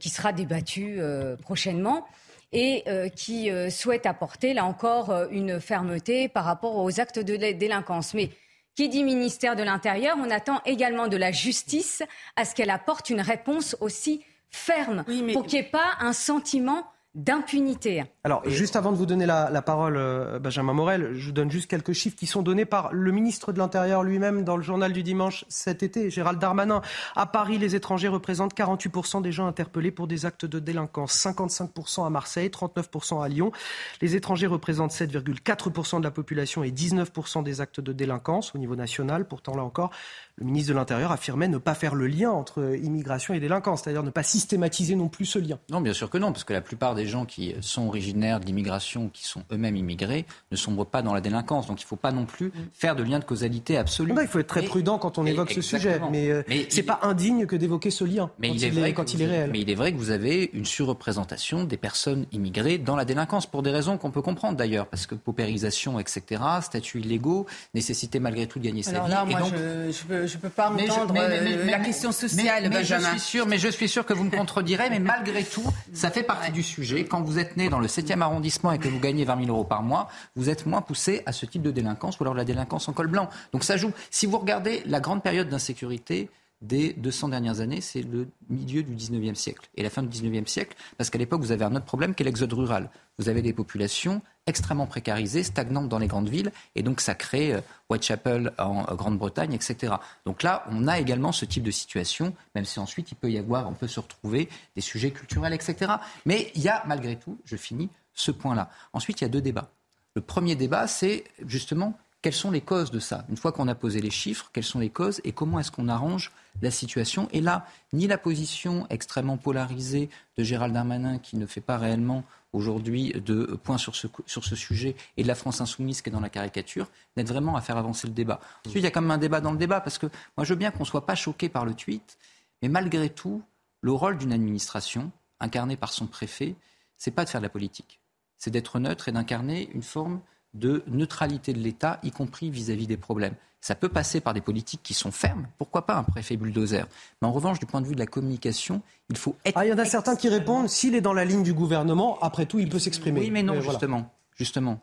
qui sera débattu prochainement et qui souhaite apporter, là encore, une fermeté par rapport aux actes de délinquance. Mais qui dit ministère de l'Intérieur, on attend également de la justice à ce qu'elle apporte une réponse aussi ferme pour qu'il n'y ait pas un sentiment d'impunité.
Alors, juste avant de vous donner la, parole, euh, Benjamin Morel, je vous donne juste quelques chiffres qui sont donnés par le ministre de l'Intérieur lui-même dans le journal du dimanche cet été, Gérald Darmanin. À Paris, les étrangers représentent 48% des gens interpellés pour des actes de délinquance, 55% à Marseille, 39% à Lyon. Les étrangers représentent 7,4% de la population et 19% des actes de délinquance au niveau national. Pourtant, là encore, le ministre de l'Intérieur affirmait ne pas faire le lien entre immigration et délinquance, c'est-à-dire ne pas systématiser non plus ce lien.
Non, bien sûr que non, parce que la plupart des gens qui sont originaires de l'immigration, qui sont eux-mêmes immigrés, ne sombrent pas dans la délinquance. Donc il ne faut pas non plus faire de lien de causalité absolu.
il faut être très prudent quand on évoque ce sujet, mais, euh, ce n'est pas indigne que d'évoquer ce lien
mais quand, il est, vrai quand il est réel. Mais il est vrai que vous avez une surreprésentation des personnes immigrées dans la délinquance, pour des raisons qu'on peut comprendre d'ailleurs, parce que paupérisation, etc., statuts illégaux, nécessité malgré tout de gagner sa vie.
Là, moi, je, je ne peux pas entendre euh, la question sociale, Benjamin.
Je suis sûr, mais je suis sûr que vous me contredirez, mais malgré tout, ça fait partie du sujet. Quand vous êtes né dans le 7e arrondissement et que vous gagnez 20 000 euros par mois, vous êtes moins poussé à ce type de délinquance ou alors la délinquance en col blanc. Donc ça joue. Si vous regardez la grande période d'insécurité, des 200 dernières années, c'est le milieu du 19e siècle et la fin du 19e siècle, parce qu'à l'époque, vous avez un autre problème qui est l'exode rural. Vous avez des populations extrêmement précarisées, stagnantes dans les grandes villes, et donc ça crée euh, Whitechapel en euh, Grande-Bretagne, etc. Donc là, on a également ce type de situation, même si ensuite il peut y avoir, on peut se retrouver des sujets culturels, etc. Mais il y a malgré tout, je finis, ce point-là. Ensuite, il y a deux débats. Le premier débat, c'est justement quelles sont les causes de ça? Une fois qu'on a posé les chiffres, quelles sont les causes et comment est-ce qu'on arrange la situation? Et là, ni la position extrêmement polarisée de Gérald Darmanin, qui ne fait pas réellement aujourd'hui de ce, sur ce sujet, et de la France insoumise qui est dans la caricature, n'aide vraiment à faire avancer le débat. Ensuite, il y a quand même un débat dans le débat, parce que moi, je veux bien qu'on ne soit pas choqué par le tweet, mais malgré tout, le rôle d'une administration, incarnée par son préfet, c'est pas de faire de la politique. C'est d'être neutre et d'incarner une forme de neutralité de l'État, y compris vis-à-vis des problèmes. Ça peut passer par des politiques qui sont fermes. Pourquoi pas un préfet bulldozer Mais en revanche, du point de vue de la communication, il faut être.
Ah, il y en a certains qui répondent s'il est dans la ligne du gouvernement, après tout, il peut s'exprimer.
Oui, mais non, justement. Justement,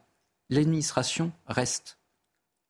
l'administration reste.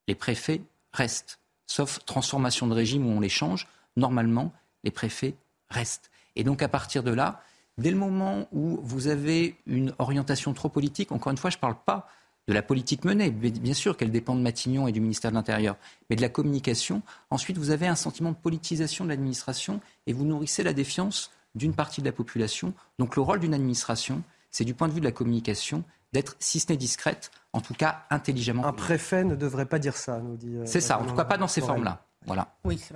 Les préfets restent. Sauf transformation de régime où on les change. Normalement, les préfets restent. Et donc, à partir de là, dès le moment où vous avez une orientation trop politique, encore une fois, je ne parle pas de la politique menée. Bien sûr qu'elle dépend de Matignon et du ministère de l'Intérieur, mais de la communication. Ensuite, vous avez un sentiment de politisation de l'administration et vous nourrissez la défiance d'une partie de la population. Donc le rôle d'une administration, c'est du point de vue de la communication d'être, si ce n'est discrète, en tout cas intelligemment.
Un préfet ne devrait pas dire ça, nous dit.
Euh, c'est ça, en tout cas pas dans ces formes-là. Voilà.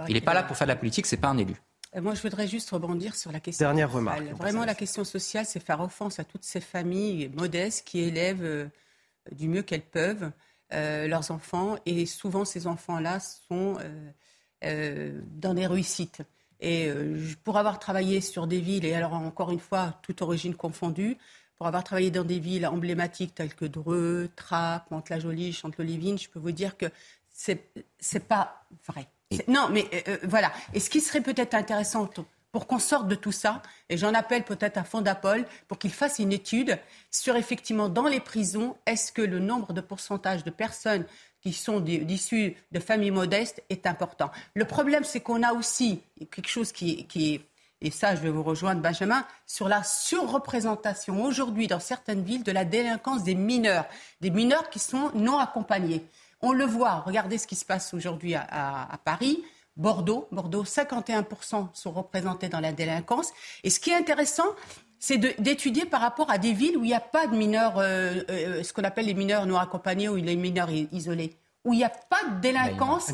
Il n'est pas là pour faire de la politique, c'est pas un élu.
Euh, moi, je voudrais juste rebondir sur la question.
Dernière remarque.
Vraiment, la question sociale, c'est faire offense à toutes ces familles modestes qui élèvent euh, du mieux qu'elles peuvent euh, leurs enfants. Et souvent, ces enfants-là sont euh, euh, dans des réussites. Et pour avoir travaillé sur des villes, et alors encore une fois, toute origine confondue, pour avoir travaillé dans des villes emblématiques telles que Dreux, Trappes, Mantes-la-Jolie, Chanteloup-Livine, je peux vous dire que c'est c'est pas vrai. Non, mais voilà. Et ce qui serait peut-être intéressant pour qu'on sorte de tout ça. Et j'en appelle peut-être à Fondapol pour qu'il fasse une étude sur effectivement dans les prisons, est-ce que le nombre de pourcentage de personnes qui sont issues de familles modestes est important. Le problème, c'est qu'on a aussi quelque chose qui, qui est et ça je vais vous rejoindre Benjamin, sur la surreprésentation aujourd'hui dans certaines villes de la délinquance des mineurs, des mineurs qui sont non accompagnés. On le voit, regardez ce qui se passe aujourd'hui à Paris. Bordeaux. Bordeaux, 51% sont représentés dans la délinquance. Et ce qui est intéressant, c'est d'étudier par rapport à des villes où il n'y a pas de mineurs, euh, euh, ce qu'on appelle les mineurs non accompagnés ou les mineurs isolés, où il n'y a pas de délinquance.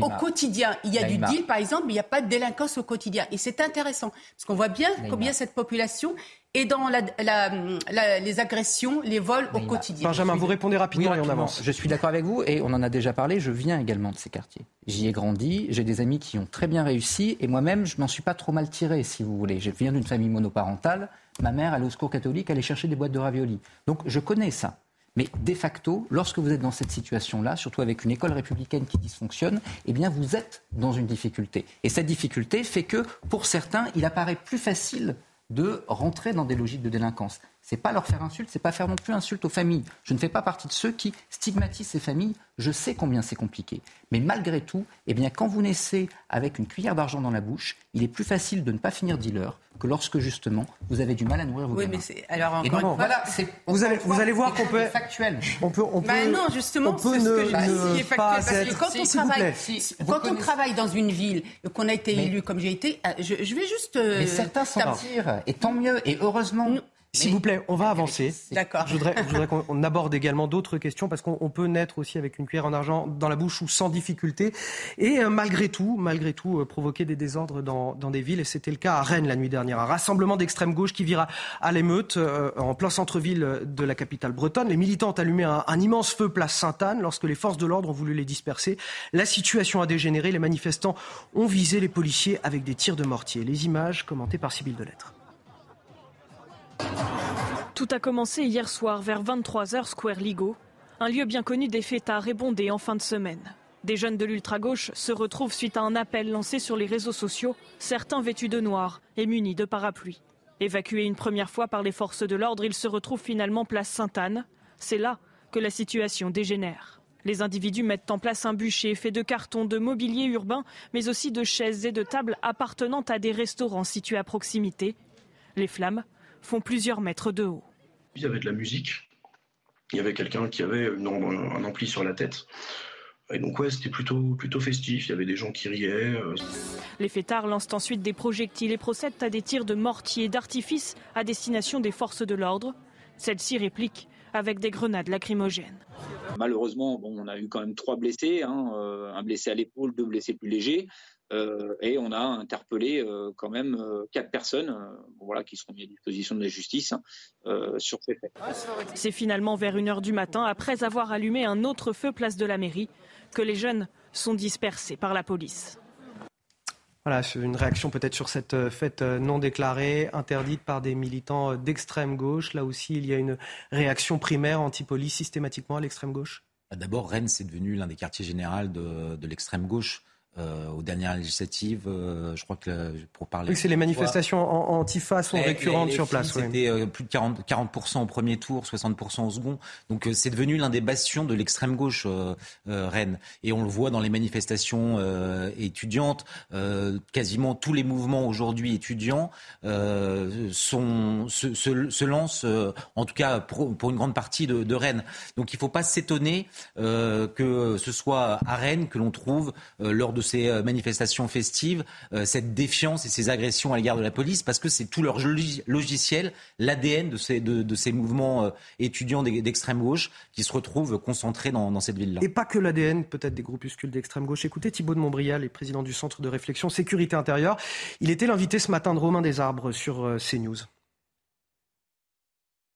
Au quotidien. Il y a du deal, par exemple, mais il n'y a pas de délinquance au quotidien. Et c'est intéressant, parce qu'on voit bien combien cette population est dans les agressions, les vols au quotidien.
Benjamin, vous répondez rapidement et on avance.
Je suis d'accord avec vous et on en a déjà parlé. Je viens également de ces quartiers. J'y ai grandi. J'ai des amis qui ont très bien réussi et moi-même, je m'en suis pas trop mal tiré, si vous voulez. Je viens d'une famille monoparentale. Ma mère allait au secours catholique, allait chercher des boîtes de raviolis. Donc je connais ça. Mais de facto, lorsque vous êtes dans cette situation-là, surtout avec une école républicaine qui dysfonctionne, eh bien vous êtes dans une difficulté. Et cette difficulté fait que, pour certains, il apparaît plus facile de rentrer dans des logiques de délinquance. C'est pas leur faire insulte, c'est pas faire non plus insulte aux familles. Je ne fais pas partie de ceux qui stigmatisent ces familles. Je sais combien c'est compliqué. Mais malgré tout, eh bien, quand vous naissez avec une cuillère d'argent dans la bouche, il est plus facile de ne pas finir dealer que lorsque justement vous avez du mal à nourrir vos
oui,
gamins.
mais c'est alors encore
voilà,
vous allez vous allez voir qu'on peut
factuel.
On peut on
bah non justement
on peut
c'est ce
ne,
que je
ne
dis,
pas
factuel,
être
parce que quand on travaille
plaît.
quand on travaille dans une ville qu'on a été élu comme j'ai été euh, je, je vais juste euh,
Mais certains s'en tirent et tant mieux et heureusement.
S'il vous plaît, on va avancer.
D'accord.
Je voudrais, <laughs> qu'on aborde également d'autres questions parce qu'on peut naître aussi avec une cuillère en argent dans la bouche ou sans difficulté. Et euh, malgré tout, malgré tout, euh, provoquer des désordres dans, dans des villes. Et c'était le cas à Rennes la nuit dernière. Un rassemblement d'extrême gauche qui vira à l'émeute euh, en plein centre-ville de la capitale bretonne. Les militants ont allumé un, un immense feu place Sainte-Anne lorsque les forces de l'ordre ont voulu les disperser. La situation a dégénéré. Les manifestants ont visé les policiers avec des tirs de mortier. Les images commentées par Sybille Delettre.
Tout a commencé hier soir vers 23h Square Ligo, un lieu bien connu des fêtards et bondé en fin de semaine. Des jeunes de l'ultra-gauche se retrouvent suite à un appel lancé sur les réseaux sociaux, certains vêtus de noir et munis de parapluies. Évacués une première fois par les forces de l'ordre, ils se retrouvent finalement place Sainte-Anne. C'est là que la situation dégénère. Les individus mettent en place un bûcher fait de cartons, de mobilier urbain, mais aussi de chaises et de tables appartenant à des restaurants situés à proximité. Les flammes font plusieurs mètres de haut.
Il y avait de la musique. Il y avait quelqu'un qui avait une, un ampli sur la tête. Et donc ouais, c'était plutôt, plutôt festif. Il y avait des gens qui riaient. euh.
Les fêtards lancent ensuite des projectiles et procèdent à des tirs de mortier d'artifice à destination des forces de l'ordre. Celles-ci répliquent avec des grenades lacrymogènes.
Malheureusement, bon, on a eu quand même trois blessés, hein, euh, un blessé à l'épaule, deux blessés plus légers, euh, et on a interpellé euh, quand même euh, quatre personnes, euh, voilà, qui seront mises à disposition de la justice hein, euh, sur ces faits.
C'est finalement vers 1h du matin, après avoir allumé un autre feu place de la mairie, que les jeunes sont dispersés par la police.
Voilà, c'est une réaction peut-être sur cette fête non déclarée, interdite par des militants d'extrême gauche. Là aussi, il y a une réaction primaire anti-police systématiquement à l'extrême gauche.
D'abord, Rennes, c'est devenu l'un des quartiers généraux de, de l'extrême gauche. Euh, aux dernières législatives, euh, je crois que euh, pour parler.
Oui, c'est les manifestations en, antifa sont
Les-
récurrentes
les- les
sur place. oui.
C'était plus de 40, 40% au premier tour, 60% au second. Donc c'est devenu l'un des bastions de l'extrême gauche Rennes. Et on le voit dans les manifestations étudiantes. Quasiment tous les mouvements aujourd'hui étudiants sont, se, se- se lancent, en tout cas pour, pour une grande partie de, de Rennes. Donc il ne faut pas s'étonner que ce soit à Rennes que l'on trouve lors de ces euh, manifestations festives euh, cette défiance et ces agressions à l'égard de la police parce que c'est tout leur log- logiciel, l'ADN de ces, de, de ces mouvements euh, étudiants d'e- d'extrême gauche qui se retrouvent concentrés dans, dans cette ville-là.
Et pas que l'ADN, peut-être des groupuscules d'extrême gauche. Écoutez Thibault de Montbrial, le président du Centre de réflexion sécurité intérieure. Il était l'invité ce matin de Romain Desarbres sur euh, CNews.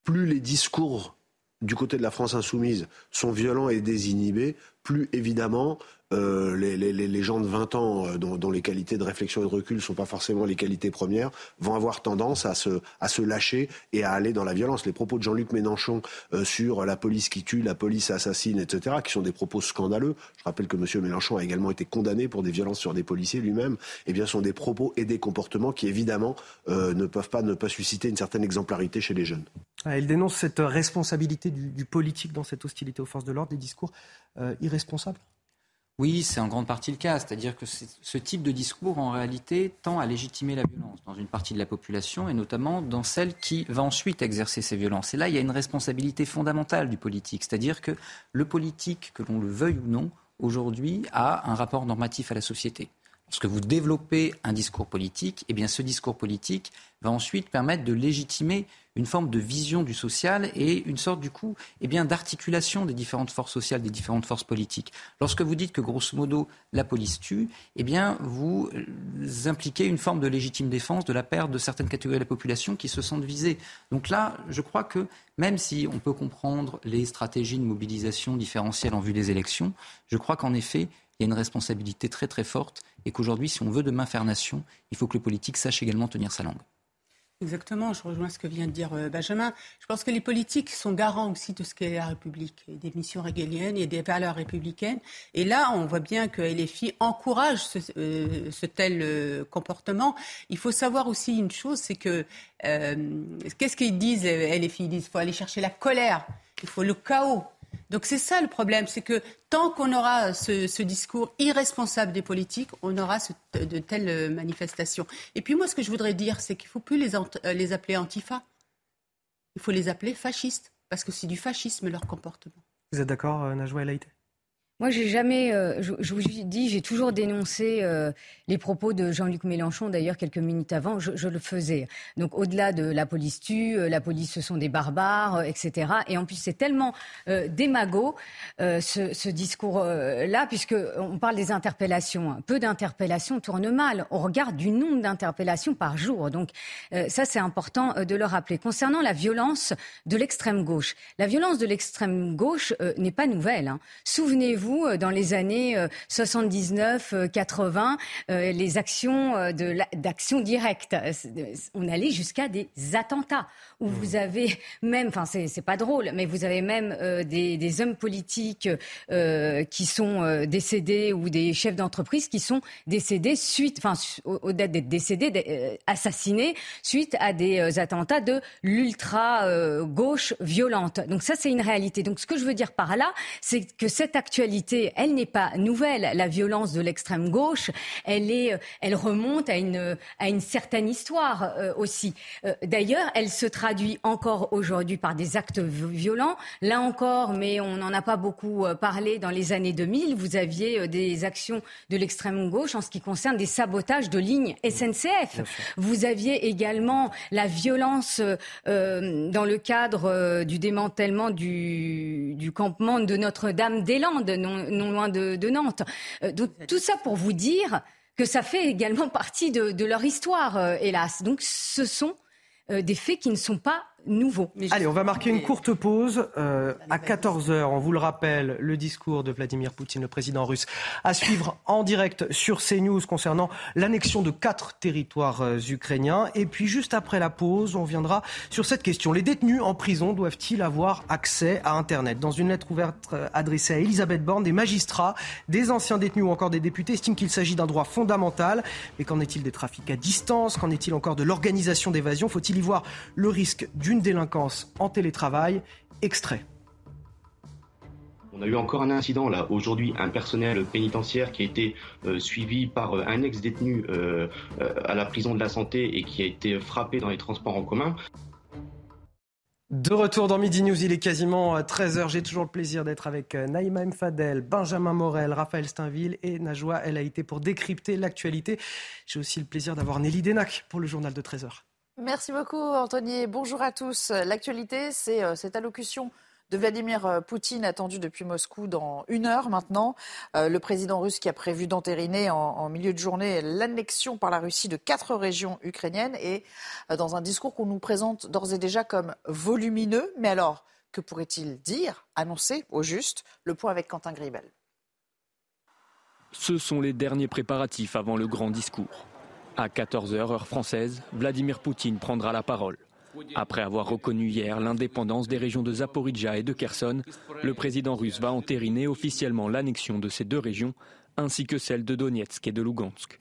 plus les discours du côté de la France insoumise sont violents et désinhibés, plus évidemment euh, les, gens de 20 ans euh, dont, les qualités de réflexion et de recul ne sont pas forcément les qualités premières vont avoir tendance à se, lâcher et à aller dans la violence. Les propos de Jean-Luc Mélenchon euh, sur la police qui tue, la police assassine, etc., qui sont des propos scandaleux. Je rappelle que M. Mélenchon a également été condamné pour des violences sur des policiers lui-même. Eh bien, sont des propos et des comportements qui évidemment ne peuvent pas ne pas susciter une certaine exemplarité chez les jeunes.
Ah, Il dénonce cette responsabilité du, politique dans cette hostilité aux forces de l'ordre, des discours euh, irresponsables?
Oui, c'est en grande partie le cas. C'est-à-dire que ce type de discours, en réalité, tend à légitimer la violence dans une partie de la population et notamment dans celle qui va ensuite exercer ces violences. Et là, il y a une responsabilité fondamentale du politique. C'est-à-dire que le politique, que l'on le veuille ou non, aujourd'hui, a un rapport normatif à la société. Lorsque vous développez un discours politique, eh bien ce discours politique va ensuite permettre de légitimer une forme de vision du social et une sorte du coup eh bien d'articulation des différentes forces sociales, des différentes forces politiques. Lorsque vous dites que grosso modo la police tue, eh bien vous impliquez une forme de légitime défense de la perte de certaines catégories de la population qui se sentent visées. Donc là, je crois que même si on peut comprendre les stratégies de mobilisation différentielles en vue des élections, je crois qu'en effet, il y a une responsabilité très très forte et qu'aujourd'hui, si on veut demain faire nation, il faut que le politique sache également tenir sa langue.
Exactement, je rejoins ce que vient de dire euh, Benjamin. Je pense que les politiques sont garants aussi de ce qu'est la République, des missions régaliennes et des valeurs républicaines. Et là, on voit bien que LFI encourage ce, euh, ce tel euh, comportement. Il faut savoir aussi une chose, c'est que qu'est-ce qu'ils disent LFI Ils disent qu'il faut aller chercher la colère, il faut le chaos. Donc c'est ça le problème, c'est que tant qu'on aura ce, discours irresponsable des politiques, on aura de telles manifestations. Et puis moi, ce que je voudrais dire, c'est qu'il ne faut plus les, euh, les appeler antifa. Il faut les appeler fascistes, parce que c'est du fascisme leur comportement.
Vous êtes d'accord, euh, Najwa El
moi, j'ai jamais, euh, je, vous dis, j'ai toujours dénoncé euh, les propos de Jean-Luc Mélenchon. D'ailleurs, quelques minutes avant, je, le faisais. Donc, au-delà de la police tue, euh, la police, ce sont des barbares, etc. Et en plus, c'est tellement démago ce, discours-là, puisque on parle des interpellations. Peu d'interpellations tournent mal. On regarde du nombre d'interpellations par jour. Donc, ça, c'est important de le rappeler. Concernant la violence de l'extrême gauche, la violence de l'extrême gauche n'est pas nouvelle. Hein. Souvenez-vous euh, dans les années 79, euh, 80, euh, les actions d'action directe. On allait jusqu'à des attentats où vous mmh. avez même, enfin c'est pas drôle, mais vous avez même des, hommes politiques qui sont décédés ou des chefs d'entreprise qui sont décédés suite, enfin au-delà d'être décédés, assassinés suite à des attentats de l'ultra gauche violente. Donc ça c'est une réalité. Donc ce que je veux dire par là, c'est que cette actualité elle n'est pas nouvelle. La violence de l'extrême gauche, elle, est, elle remonte à une, à une certaine histoire euh, aussi. Euh, d'ailleurs, elle se traduit encore aujourd'hui par des actes violents. Là encore, mais on n'en a pas beaucoup euh, parlé dans les années 2000, vous aviez des actions de l'extrême gauche en ce qui concerne des sabotages de lignes SNCF. Vous aviez également la violence dans le cadre du démantèlement du, du campement de Notre-Dame-des-Landes non, loin de, Nantes. Euh, tout ça pour vous dire que ça fait également partie de, leur histoire, euh, hélas. Donc ce sont euh, des faits qui ne sont pas nouveau.
Allez, on va marquer une courte pause. Euh, à 14h, on vous le rappelle, le discours de Vladimir Poutine, le président russe, à suivre en direct sur CNews concernant l'annexion de quatre territoires euh, ukrainiens. Et puis, juste après la pause, on viendra sur cette question. Les détenus en prison doivent-ils avoir accès à Internet? Dans une lettre ouverte euh, adressée à Elisabeth Borne, des magistrats, des anciens détenus ou encore des députés estiment qu'il s'agit d'un droit fondamental. Mais qu'en est-il des trafics à distance? Qu'en est-il encore de l'organisation d'évasion? Faut-il y voir le risque d'une délinquance en télétravail. Extrait.
On a eu encore un incident là aujourd'hui, un personnel pénitentiaire qui a été euh, suivi par euh, un ex-détenu euh, à la prison de la santé et qui a été frappé dans les transports en commun.
De retour dans Midi News, il est quasiment 13h. J'ai toujours le plaisir d'être avec Naïma M. Fadel, Benjamin Morel, Raphaël Steinville et Najwa El Haïté pour décrypter l'actualité. J'ai aussi le plaisir d'avoir Nelly Denac pour le journal de 13h.
Merci beaucoup, Anthony. Bonjour à tous. L'actualité, c'est euh, cette allocution de Vladimir euh, Poutine attendue depuis Moscou dans une heure maintenant. Euh, le président russe qui a prévu d'entériner en, milieu de journée l'annexion par la Russie de quatre régions ukrainiennes et dans un discours qu'on nous présente d'ores et déjà comme volumineux. Mais alors, que pourrait-il dire, annoncer au juste? Le point avec Quentin Gribel.
Ce sont les derniers préparatifs avant le grand discours. À 14h, heure française, Vladimir Poutine prendra la parole. Après avoir reconnu hier l'indépendance des régions de Zaporizhia et de Kherson, le président russe va entériner officiellement l'annexion de ces deux régions, ainsi que celle de Donetsk et de Lugansk.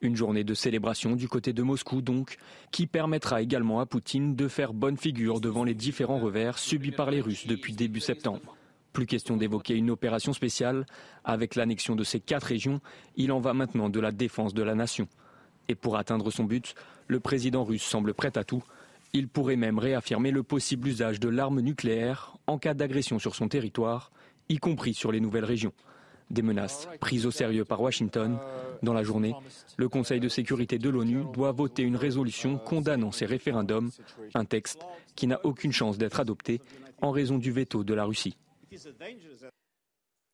Une journée de célébration du côté de Moscou donc, qui permettra également à Poutine de faire bonne figure devant les différents revers subis par les Russes depuis début septembre. Plus question d'évoquer une opération spéciale. Avec l'annexion de ces quatre régions, il en va maintenant de la défense de la nation. Et pour atteindre son but, le président russe semble prêt à tout. Il pourrait même réaffirmer le possible usage de l'arme nucléaire en cas d'agression sur son territoire, y compris sur les nouvelles régions. Des menaces prises au sérieux par Washington. Dans la journée, le Conseil de sécurité de l'ONU doit voter une résolution condamnant ces référendums, un texte qui n'a aucune chance d'être adopté en raison du veto de la Russie.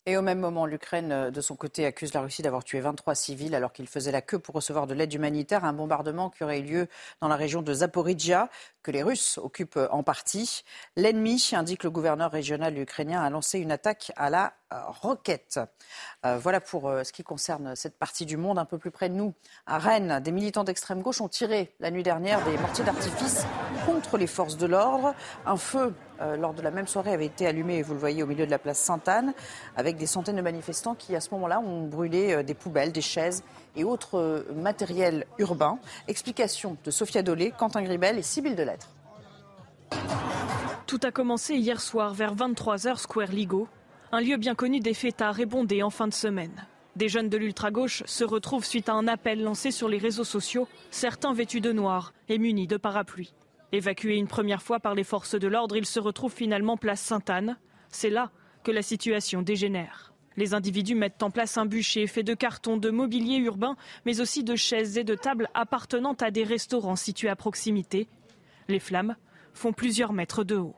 Et au même moment, l'Ukraine, euh, de son côté, accuse la Russie d'avoir tué 23 civils alors qu'il faisait la queue pour recevoir de l'aide humanitaire. Un bombardement qui aurait eu lieu dans la région de Zaporizhia, que les Russes occupent en partie. L'ennemi, indique le gouverneur régional ukrainien, a lancé une attaque à la euh, roquette. Euh, voilà pour ce qui concerne cette partie du monde. Un peu plus près de nous, à Rennes, des militants d'extrême gauche ont tiré la nuit dernière des mortiers d'artifice contre les forces de l'ordre. Un feu euh, lors de la même soirée avait été allumé, vous le voyez, au milieu de la place Sainte-Anne, avec des centaines de manifestants qui, à ce moment-là, ont brûlé euh, des poubelles, des chaises et autres euh, matériels urbains. Explication de Sophia Dolé, Quentin Gribel et Sybille Delettre.
Tout a commencé hier soir vers 23h Square Ligo, un lieu bien connu des fêtards et bondé en fin de semaine. Des jeunes de l'ultra-gauche se retrouvent suite à un appel lancé sur les réseaux sociaux, certains vêtus de noir et munis de parapluies. Évacué une première fois par les forces de l'ordre, il se retrouve finalement place Sainte-Anne. C'est là que la situation dégénère. Les individus mettent en place un bûcher fait de cartons, de mobilier urbain, mais aussi de chaises et de tables appartenant à des restaurants situés à proximité. Les flammes font plusieurs mètres de haut.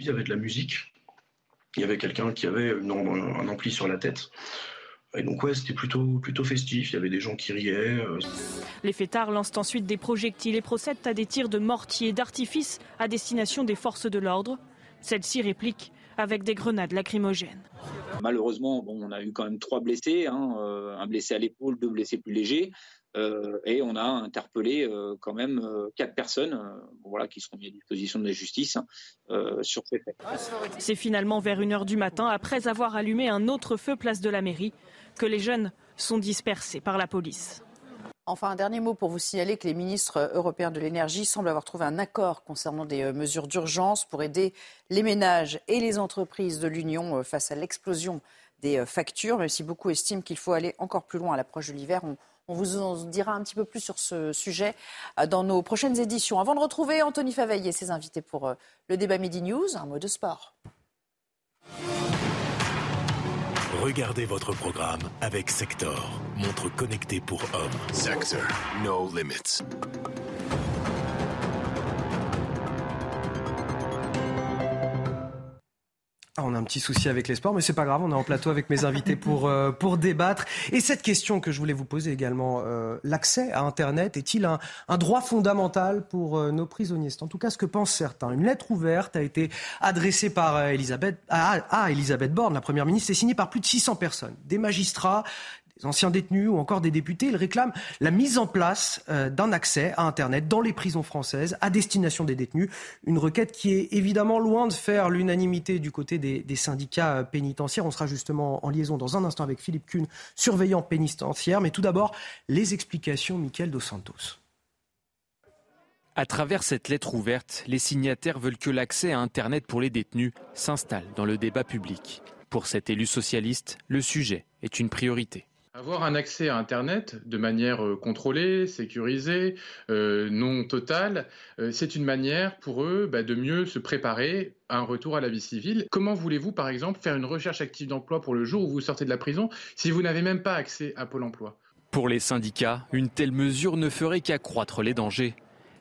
Il y avait de la musique. Il y avait quelqu'un qui avait un ampli sur la tête. Et donc ouais, c'était plutôt, plutôt festif, il y avait des gens qui riaient. Euh.
Les fêtards lancent ensuite des projectiles et procèdent à des tirs de mortier d'artifice à destination des forces de l'ordre. Celles-ci répliquent avec des grenades lacrymogènes.
Malheureusement, bon, on a eu quand même trois blessés, hein, euh, un blessé à l'épaule, deux blessés plus légers. Euh, et on a interpellé quand même quatre personnes voilà, qui seront mises à disposition de la justice sur ces faits.
C'est finalement vers 1h du matin, après avoir allumé un autre feu place de la mairie, que les jeunes sont dispersés par la police.
Enfin, un dernier mot pour vous signaler que les ministres européens de l'énergie semblent avoir trouvé un accord concernant des euh, mesures d'urgence pour aider les ménages et les entreprises de l'Union euh, face à l'explosion des euh, factures, même si beaucoup estiment qu'il faut aller encore plus loin à l'approche de l'hiver. On, vous en dira un petit peu plus sur ce sujet dans nos prochaines éditions. Avant de retrouver Anthony Faveille et ses invités pour le débat Midi News, un mot de sport.
Regardez votre programme avec Sector, montre connectée pour hommes. Sector, no limits.
On a un petit souci avec les sports, mais c'est pas grave. On est en plateau avec mes invités pour euh, pour débattre. Et cette question que je voulais vous poser également euh, l'accès à Internet est-il un, un, droit fondamental pour euh, nos prisonniers? C'est en tout cas ce que pensent certains. Une lettre ouverte a été adressée par Elisabeth à, à Elisabeth Borne, la première ministre, et signée par plus de 600 personnes, des magistrats, anciens détenus ou encore des députés. Ils réclament la mise en place euh, d'un accès à Internet dans les prisons françaises à destination des détenus. Une requête qui est évidemment loin de faire l'unanimité du côté des, syndicats euh, pénitentiaires. On sera justement en liaison dans un instant avec Philippe Kuhn, surveillant pénitentiaire. Mais tout d'abord, les explications, Michael Dos Santos.
À travers cette lettre ouverte, les signataires veulent que l'accès à Internet pour les détenus s'installe dans le débat public. Pour cet élu socialiste, le sujet est une priorité.
Avoir un accès à Internet de manière euh, contrôlée, sécurisée, euh, non totale, euh, c'est une manière pour eux bah, de mieux se préparer à un retour à la vie civile. Comment voulez-vous, par exemple, faire une recherche active d'emploi pour le jour où vous sortez de la prison si vous n'avez même pas accès à Pôle Emploi?
Pour les syndicats, une telle mesure ne ferait qu'accroître les dangers.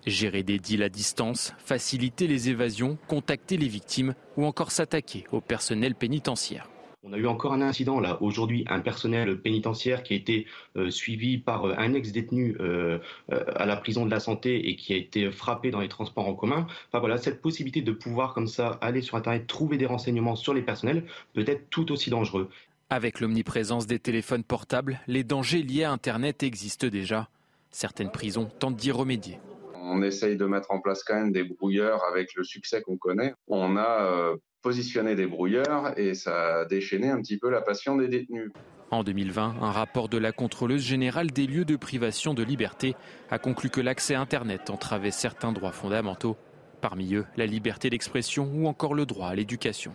Gérer des deals à distance, faciliter les évasions, contacter les victimes ou encore s'attaquer au personnel pénitentiaire.
On a eu encore un incident là aujourd'hui, un personnel pénitentiaire qui a été euh, suivi par euh, un ex-détenu euh, à la prison de la santé et qui a été frappé dans les transports en commun. Enfin voilà, cette possibilité de pouvoir comme ça aller sur Internet, trouver des renseignements sur les personnels peut être tout aussi dangereux.
Avec l'omniprésence des téléphones portables, les dangers liés à Internet existent déjà. Certaines prisons tentent d'y remédier
on essaye de mettre en place quand même des brouilleurs avec le succès qu'on connaît. On a positionner des brouilleurs et ça a déchaîné un petit peu la passion des détenus.
En 2020, un rapport de la contrôleuse générale des lieux de privation de liberté a conclu que l'accès à Internet entravait certains droits fondamentaux, parmi eux la liberté d'expression ou encore le droit à l'éducation.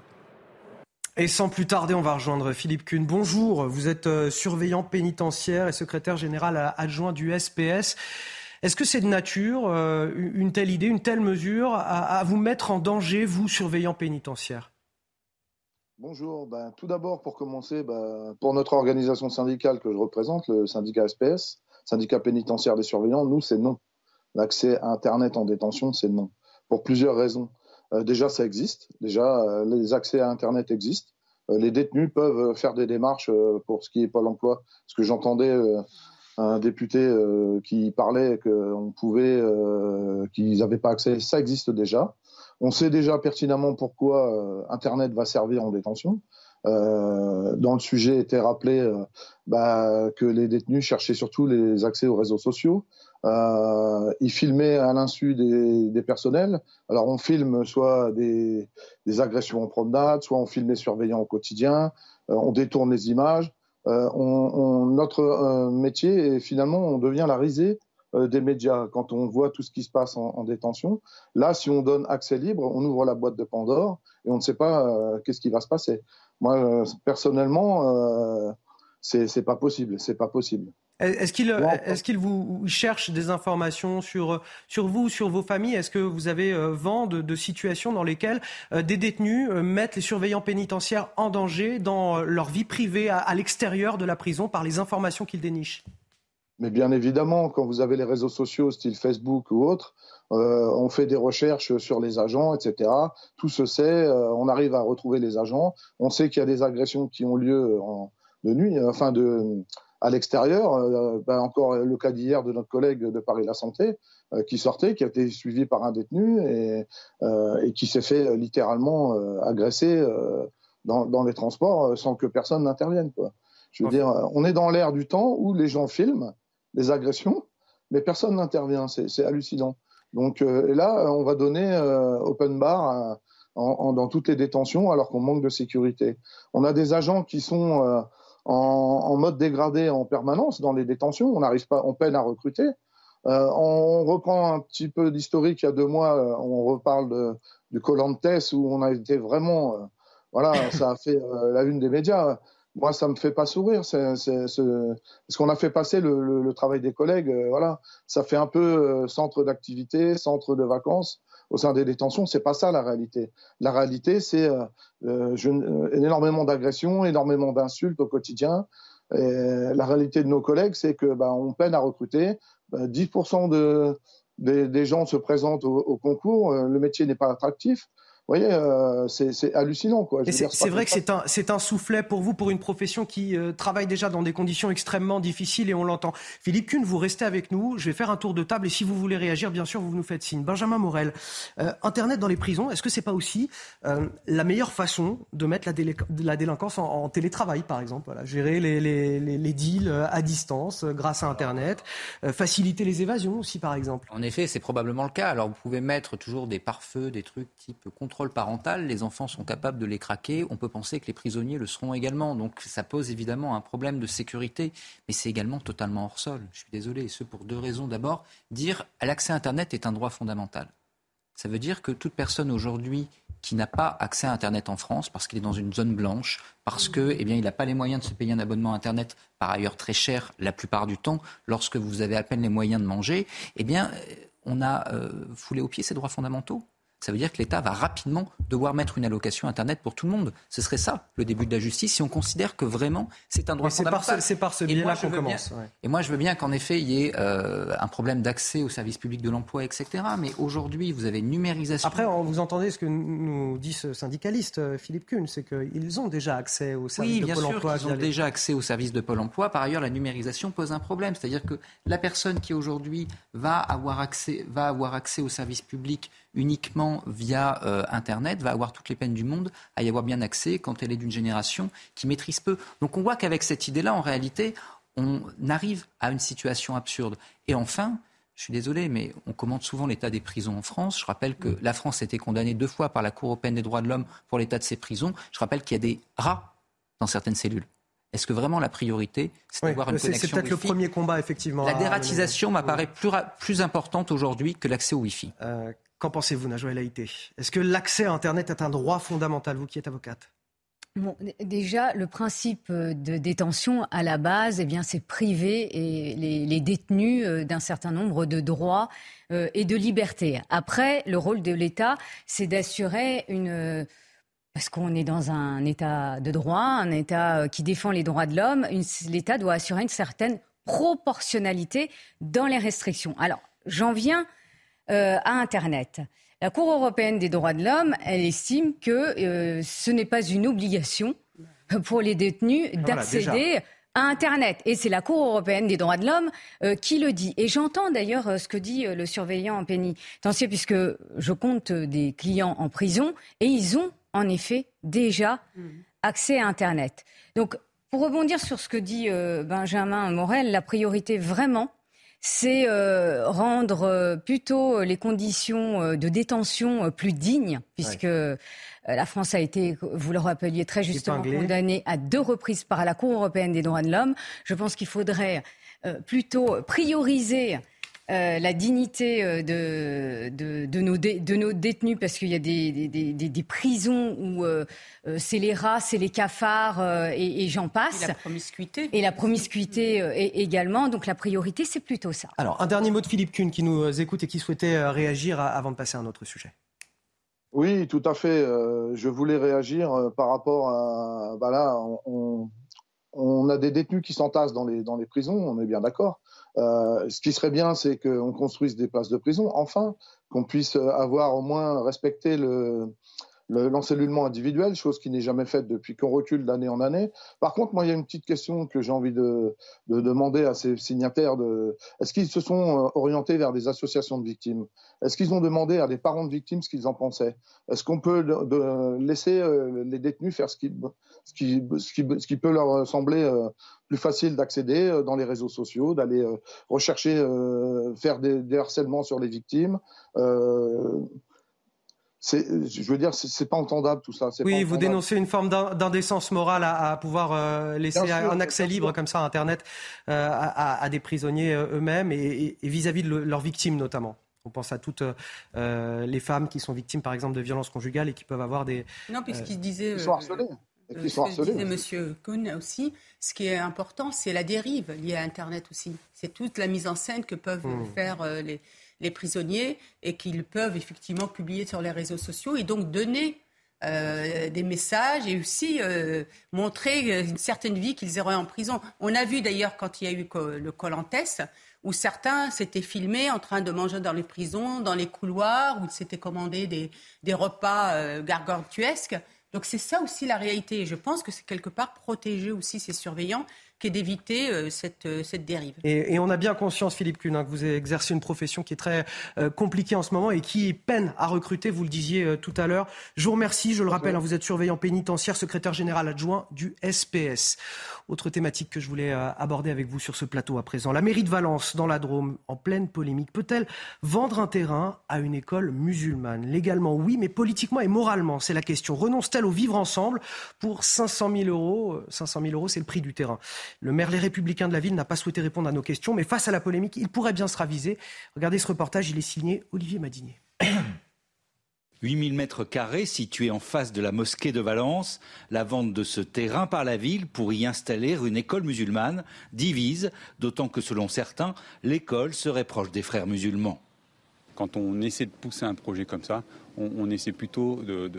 Et sans plus tarder, on va rejoindre Philippe Kuhn. Bonjour, vous êtes euh, surveillant pénitentiaire et secrétaire général adjoint du SPS. Est-ce que c'est de nature, euh, une telle idée, une telle mesure, à, vous mettre en danger, vous, surveillant pénitentiaire?
Bonjour. Ben, tout d'abord, pour commencer, ben, pour notre organisation syndicale que je représente, le syndicat SPS, syndicat pénitentiaire des surveillants, nous, c'est non. L'accès à Internet en détention, c'est non. Pour plusieurs raisons. Euh, déjà, ça existe. Déjà, euh, les accès à Internet existent. Les détenus peuvent faire des démarches pour ce qui est Pôle emploi. Ce que j'entendais un député qui parlait qu'on pouvait, qu'ils n'avaient pas accès, ça existe déjà. On sait déjà pertinemment pourquoi Internet va servir en détention. Euh, dans le sujet était rappelé euh, bah, que les détenus cherchaient surtout les accès aux réseaux sociaux. Euh, ils filmaient à l'insu des, personnels. Alors on filme soit des, des, agressions en promenade, soit on filme les surveillants au quotidien, euh, on détourne les images. Euh, on, notre métier, et finalement, on devient la risée des médias quand on voit tout ce qui se passe en, en, détention. Là, si on donne accès libre, on ouvre la boîte de Pandore et on ne sait pas qu'est-ce qui va se passer. Moi, euh, personnellement, euh, c'est pas possible. C'est pas possible.
Est-ce qu'il est vous cherche des informations sur, sur vous, sur vos familles? Est-ce que vous avez euh, vent de, de, situations dans lesquelles euh, des détenus mettent les surveillants pénitentiaires en danger dans leur vie privée à, à l'extérieur de la prison par les informations qu'ils dénichent?
Mais bien évidemment, quand vous avez les réseaux sociaux style Facebook ou autre, euh, on fait des recherches sur les agents, etc. Tout se sait, euh, on arrive à retrouver les agents. On sait qu'il y a des agressions qui ont lieu en, de nuit, enfin de, à l'extérieur. Euh, ben encore le cas d'hier de notre collègue de Paris La Santé qui sortait, qui a été suivi par un détenu et, et qui s'est fait littéralement agresser dans, dans, les transports sans que personne n'intervienne. Je veux dire, on est dans l'ère du temps où les gens filment les agressions, mais personne n'intervient. C'est hallucinant. Donc euh, là, on va donner euh, open bar dans toutes les détentions alors qu'on manque de sécurité. On a des agents qui sont euh, en, mode dégradé en permanence dans les détentions. On n'arrive pas, on peine à recruter. on reprend un petit peu d'historique il y a deux mois. on reparle de, du Colantes où on a été vraiment, voilà, <laughs> ça a fait la une des médias moi, ça me fait pas sourire. C'est, ce qu'on a fait passer le, travail des collègues. Euh, voilà, ça fait un peu euh, centre d'activité, centre de vacances au sein des détentions. C'est pas ça la réalité. La réalité, c'est euh, énormément d'agressions, énormément d'insultes au quotidien. La réalité de nos collègues, c'est que bah, on peine à recruter. 10% de, des, gens se présentent au concours. Le métier n'est pas attractif. Vous voyez, euh, c'est hallucinant.
C'est vrai que c'est un, un soufflet pour vous, pour une profession qui euh, travaille déjà dans des conditions extrêmement difficiles et on l'entend. Philippe Kuhn, vous restez avec nous. Je vais faire un tour de table et si vous voulez réagir, bien sûr, vous nous faites signe. Benjamin Morel, euh, Internet dans les prisons, est-ce que c'est pas aussi la meilleure façon de mettre la, la délinquance en, télétravail, par exemple voilà, Gérer les, les, les, deals à distance grâce à Internet, faciliter les évasions aussi, par exemple
En effet, c'est probablement le cas. Alors vous pouvez mettre toujours des pare-feux, des trucs type contrôle parental, les enfants sont capables de les craquer. On peut penser que les prisonniers le seront également. Donc ça pose évidemment un problème de sécurité, mais c'est également totalement hors sol. Je suis désolé, et ce pour deux raisons. D'abord, dire l'accès à Internet est un droit fondamental. Ça veut dire que toute personne aujourd'hui qui n'a pas accès à Internet en France parce qu'il est dans une zone blanche, parce que, eh n'a pas les moyens de se payer un abonnement Internet, par ailleurs très cher la plupart du temps, lorsque vous avez à peine les moyens de manger, eh bien, on a euh, foulé au pied ces droits fondamentaux ça veut dire que l'État va rapidement devoir mettre une allocation Internet pour tout le monde. Ce serait ça, le début de la justice, si on considère que vraiment c'est un droit fondamental.
C'est par ce, biais-là qu'on commence.
Et moi, je veux bien qu'en effet, il y ait euh, un problème d'accès aux services publics de l'emploi, etc. Mais aujourd'hui, vous avez une numérisation.
Après, vous entendez ce que nous dit ce syndicaliste, euh, Philippe Kuhn, c'est qu'ils ont déjà accès aux services de Pôle emploi.
Oui, bien sûr, ils ont déjà accès aux services de Pôle emploi. Par ailleurs, la numérisation pose un problème. C'est-à-dire que la personne qui aujourd'hui va avoir accès, va avoir accès aux services publics uniquement via euh, Internet va avoir toutes les peines du monde à y avoir bien accès quand elle est d'une génération qui maîtrise peu. Donc on voit qu'avec cette idée-là, en réalité, on arrive à une situation absurde. Et enfin, je suis désolé, mais on commente souvent l'état des prisons en France. Je rappelle que la France a été condamnée deux fois par la Cour européenne des droits de l'homme pour l'état de ses prisons. Je rappelle qu'il y a des rats dans certaines cellules. Est-ce que vraiment la priorité, c'est d'avoir une connexion
C'est peut-être le premier combat, effectivement.
La dératisation m'apparaît plus, plus importante aujourd'hui que l'accès au Wi-Fi. Euh,
Qu'en pensez-vous, Najwa Haïté? Est-ce que l'accès à Internet est un droit fondamental, vous qui êtes avocate?
Bon, déjà, le principe de détention, à la base, eh bien, c'est priver les, les, détenus euh, d'un certain nombre de droits euh, et de libertés. Après, le rôle de l'État, c'est d'assurer une parce qu'on est dans un État de droit, un État qui défend les droits de l'homme. L'État doit assurer une certaine proportionnalité dans les restrictions. Alors, j'en viens à Internet. La Cour européenne des droits de l'homme, elle estime que ce n'est pas une obligation pour les détenus d'accéder à Internet. Et c'est la Cour européenne des droits de l'homme euh, qui le dit. Et j'entends d'ailleurs euh, ce que dit euh, le surveillant en pénitentiaire, puisque je compte des clients en prison, et ils ont en effet déjà mmh. accès à Internet. Donc, pour rebondir sur ce que dit Benjamin Morel, la priorité vraiment, c'est rendre plutôt les conditions de détention plus dignes, puisque euh, la France a été, vous le rappeliez très justement, condamnée à deux reprises par la Cour européenne des droits de l'homme. Je pense qu'il faudrait euh, plutôt prioriser euh, la dignité de, de, nos de, nos détenus parce qu'il y a des, des, des, prisons où c'est les rats, c'est les cafards et, j'en passe.
Et la promiscuité.
Et la promiscuité également. Donc la priorité, c'est plutôt ça.
Alors, un dernier mot de Philippe Kuhn qui nous écoute et qui souhaitait réagir avant de passer à un autre sujet.
Oui, tout à fait. Euh, je voulais réagir euh, par rapport à. Bah là, on, on, a des détenus qui s'entassent dans les, dans les prisons, on est bien d'accord. Euh, ce qui serait bien, c'est qu'on construise des places de prison, enfin, qu'on puisse avoir au moins respecté le, l'encellulement individuel, chose qui n'est jamais faite depuis qu'on recule d'année en année. Par contre, moi, il y a une petite question que j'ai envie de, de, demander à ces signataires. Est-ce qu'ils se sont euh, orientés vers des associations de victimes? Est-ce qu'ils ont demandé à des parents de victimes ce qu'ils en pensaient? Est-ce qu'on peut laisser euh, les détenus faire ce qui, ce qui, ce qui, peut leur sembler euh, plus facile d'accéder dans les réseaux sociaux, d'aller rechercher, faire des, harcèlements sur les victimes je veux dire, c'est pas entendable tout ça.
Oui, vous dénoncez une forme d'indécence morale à, pouvoir euh, laisser un accès libre comme ça à Internet euh, à, des prisonniers euh, eux-mêmes et vis-à-vis de leurs victimes notamment. On pense à toutes les femmes qui sont victimes, par exemple, de violences conjugales et qui peuvent avoir des.
Non, puisqu'il disait.
Qui sont harcelés.
Qui sont harcelés. disait Monsieur Kuhn aussi, ce qui est important, c'est la dérive liée à Internet aussi. C'est toute la mise en scène que peuvent hmm. faire les, les prisonniers et qu'ils peuvent effectivement publier sur les réseaux sociaux et donc donner euh, des messages et aussi euh, montrer une certaine vie qu'ils auraient en prison. On a vu d'ailleurs quand il y a eu le Colantes où certains s'étaient filmés en train de manger dans les prisons, dans les couloirs, où ils s'étaient commandés des, des repas euh, gargantuesques. Donc c'est ça aussi la réalité. Et je pense que c'est quelque part protéger aussi ces surveillants qu'est d'éviter euh, cette, euh, cette dérive.
Et, on a bien conscience, Philippe Kuhn, hein, que vous exercez une profession qui est très euh, compliquée en ce moment et qui peine à recruter, vous le disiez tout à l'heure. Je vous remercie, je le rappelle, hein, vous êtes surveillant pénitentiaire, secrétaire général adjoint du SPS. Autre thématique que je voulais aborder avec vous sur ce plateau à présent. La mairie de Valence, dans la Drôme, en pleine polémique, peut-elle vendre un terrain à une école musulmane? Légalement, oui, mais politiquement et moralement, c'est la question. Renonce-t-elle au vivre ensemble pour 500 000 euros? 500 000 euros, c'est le prix du terrain. Le maire Les Républicains de la ville n'a pas souhaité répondre à nos questions, mais face à la polémique, il pourrait bien se raviser. Regardez ce reportage, il est signé Olivier Madinier. <coughs>
8000 mètres carrés situés en face de la mosquée de Valence. La vente de ce terrain par la ville pour y installer une école musulmane divise, d'autant que selon certains, l'école serait proche des frères musulmans.
Quand on essaie de pousser un projet comme ça, on, essaie plutôt de,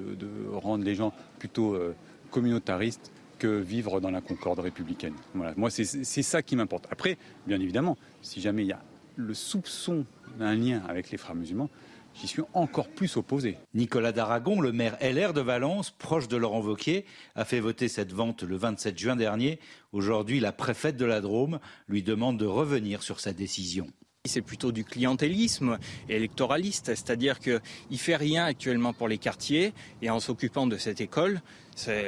rendre les gens plutôt euh, communautaristes que vivre dans la concorde républicaine. Moi, c'est ça qui m'importe. Après, bien évidemment, si jamais il y a le soupçon d'un lien avec les frères musulmans, j'y suis encore plus opposé.
Nicolas Daragon, le maire LR de Valence, proche de Laurent Wauquiez, a fait voter cette vente le 27 juin dernier. Aujourd'hui, la préfète de la Drôme lui demande de revenir sur sa décision.
C'est plutôt du clientélisme électoraliste, c'est-à-dire qu'il ne fait rien actuellement pour les quartiers et en s'occupant de cette école,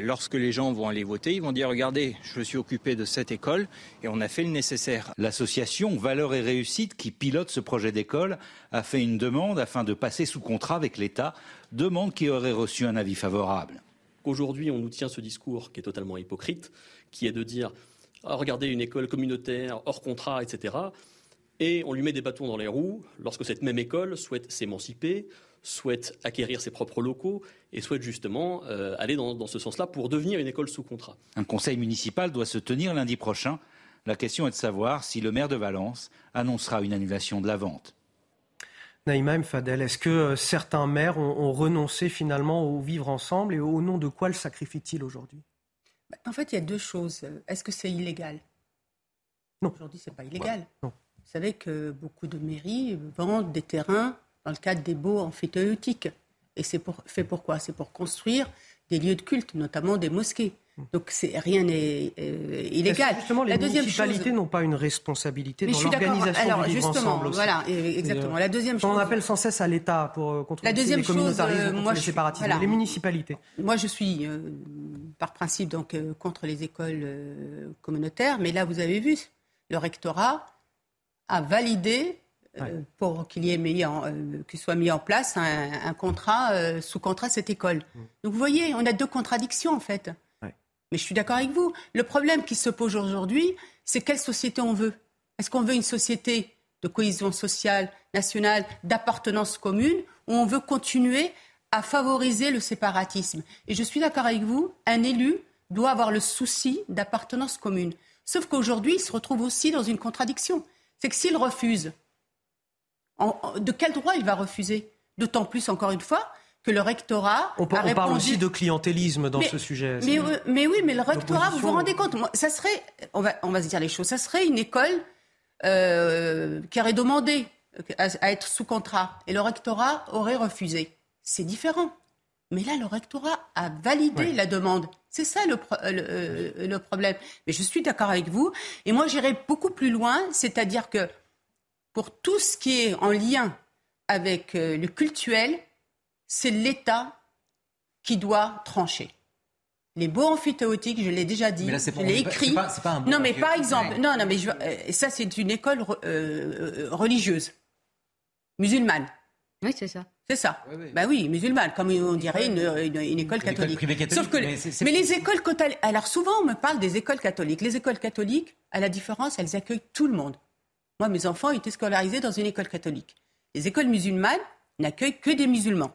lorsque les gens vont aller voter, ils vont dire regardez, je me suis occupé de cette école et on a fait le nécessaire.
L'association Valeurs et Réussite qui pilote ce projet d'école a fait une demande afin de passer sous contrat avec l'État, demande qui aurait reçu un avis favorable.
Aujourd'hui, on nous tient ce discours qui est totalement hypocrite, qui est de dire ah, regardez une école communautaire hors contrat, etc et on lui met des bâtons dans les roues lorsque cette même école souhaite s'émanciper, souhaite acquérir ses propres locaux et souhaite justement euh, aller dans, ce sens-là pour devenir une école sous contrat.
Un conseil municipal doit se tenir lundi prochain. La question est de savoir si le maire de Valence annoncera une annulation de la vente.
Naïma Fadel, est-ce que certains maires ont, renoncé finalement au vivre ensemble et au nom de quoi le sacrifient-ils aujourd'hui?
En fait, il y a deux choses. Est-ce que c'est illégal?
Non.
Aujourd'hui, ce n'est pas illégal.
non.
Vous savez que beaucoup de mairies vendent des terrains dans le cadre des baux amphithéotiques. Et c'est pour, fait pourquoi C'est pour construire des lieux de culte, notamment des mosquées. Donc rien n'est euh, illégal.
Justement, les municipalités n'ont pas une responsabilité dans l'organisation
Alors
du
justement,
ensemble
voilà, exactement. La deuxième
chose. On appelle sans cesse à l'État pour euh, contrôler
la deuxième
les communautarismes,
chose, moi,
les séparatismes, les municipalités?
Moi, je suis euh, par principe donc contre les écoles communautaires, mais là, vous avez vu, le rectorat a validé euh, pour qu'il y ait mis en, euh, soit mis en place un, contrat euh, sous contrat cette école. Mm. Donc vous voyez, on a deux contradictions en fait. Mais je suis d'accord avec vous. Le problème qui se pose aujourd'hui, c'est quelle société on veut. Est-ce qu'on veut une société de cohésion sociale, nationale, d'appartenance commune, ou on veut continuer à favoriser le séparatisme? Et je suis d'accord avec vous, un élu doit avoir le souci d'appartenance commune. Sauf qu'aujourd'hui, il se retrouve aussi dans une contradiction. C'est que s'il refuse de quel droit il va refuser? D'autant plus, encore une fois, que le rectorat.
On, parle aussi de clientélisme dans ce sujet.
Mais, oui, mais le rectorat, vous vous rendez compte Ça serait, on va, on va se dire les choses, ça serait une école euh, qui aurait demandé à, être sous contrat et le rectorat aurait refusé. C'est différent. Mais là, le rectorat a validé la demande. C'est ça le, euh, le, problème. Mais je suis d'accord avec vous. Et moi, j'irai beaucoup plus loin, c'est-à-dire que pour tout ce qui est en lien avec euh, le cultuel, c'est l'État qui doit trancher. Les beaux amphithéotiques, je l'ai déjà dit, je l'ai écrit. non, mais par exemple, non, non, mais euh, ça, c'est une école euh, religieuse, musulmane.
Oui, c'est ça.
C'est ça. Oui, oui. Ben oui, musulmane, comme on dirait une, une, école catholique. Sauf que, mais, mais les écoles catholiques, alors souvent on me parle des écoles catholiques. Les écoles catholiques, à la différence, elles accueillent tout le monde. Moi, mes enfants étaient scolarisés dans une école catholique. Les écoles musulmanes n'accueillent que des musulmans.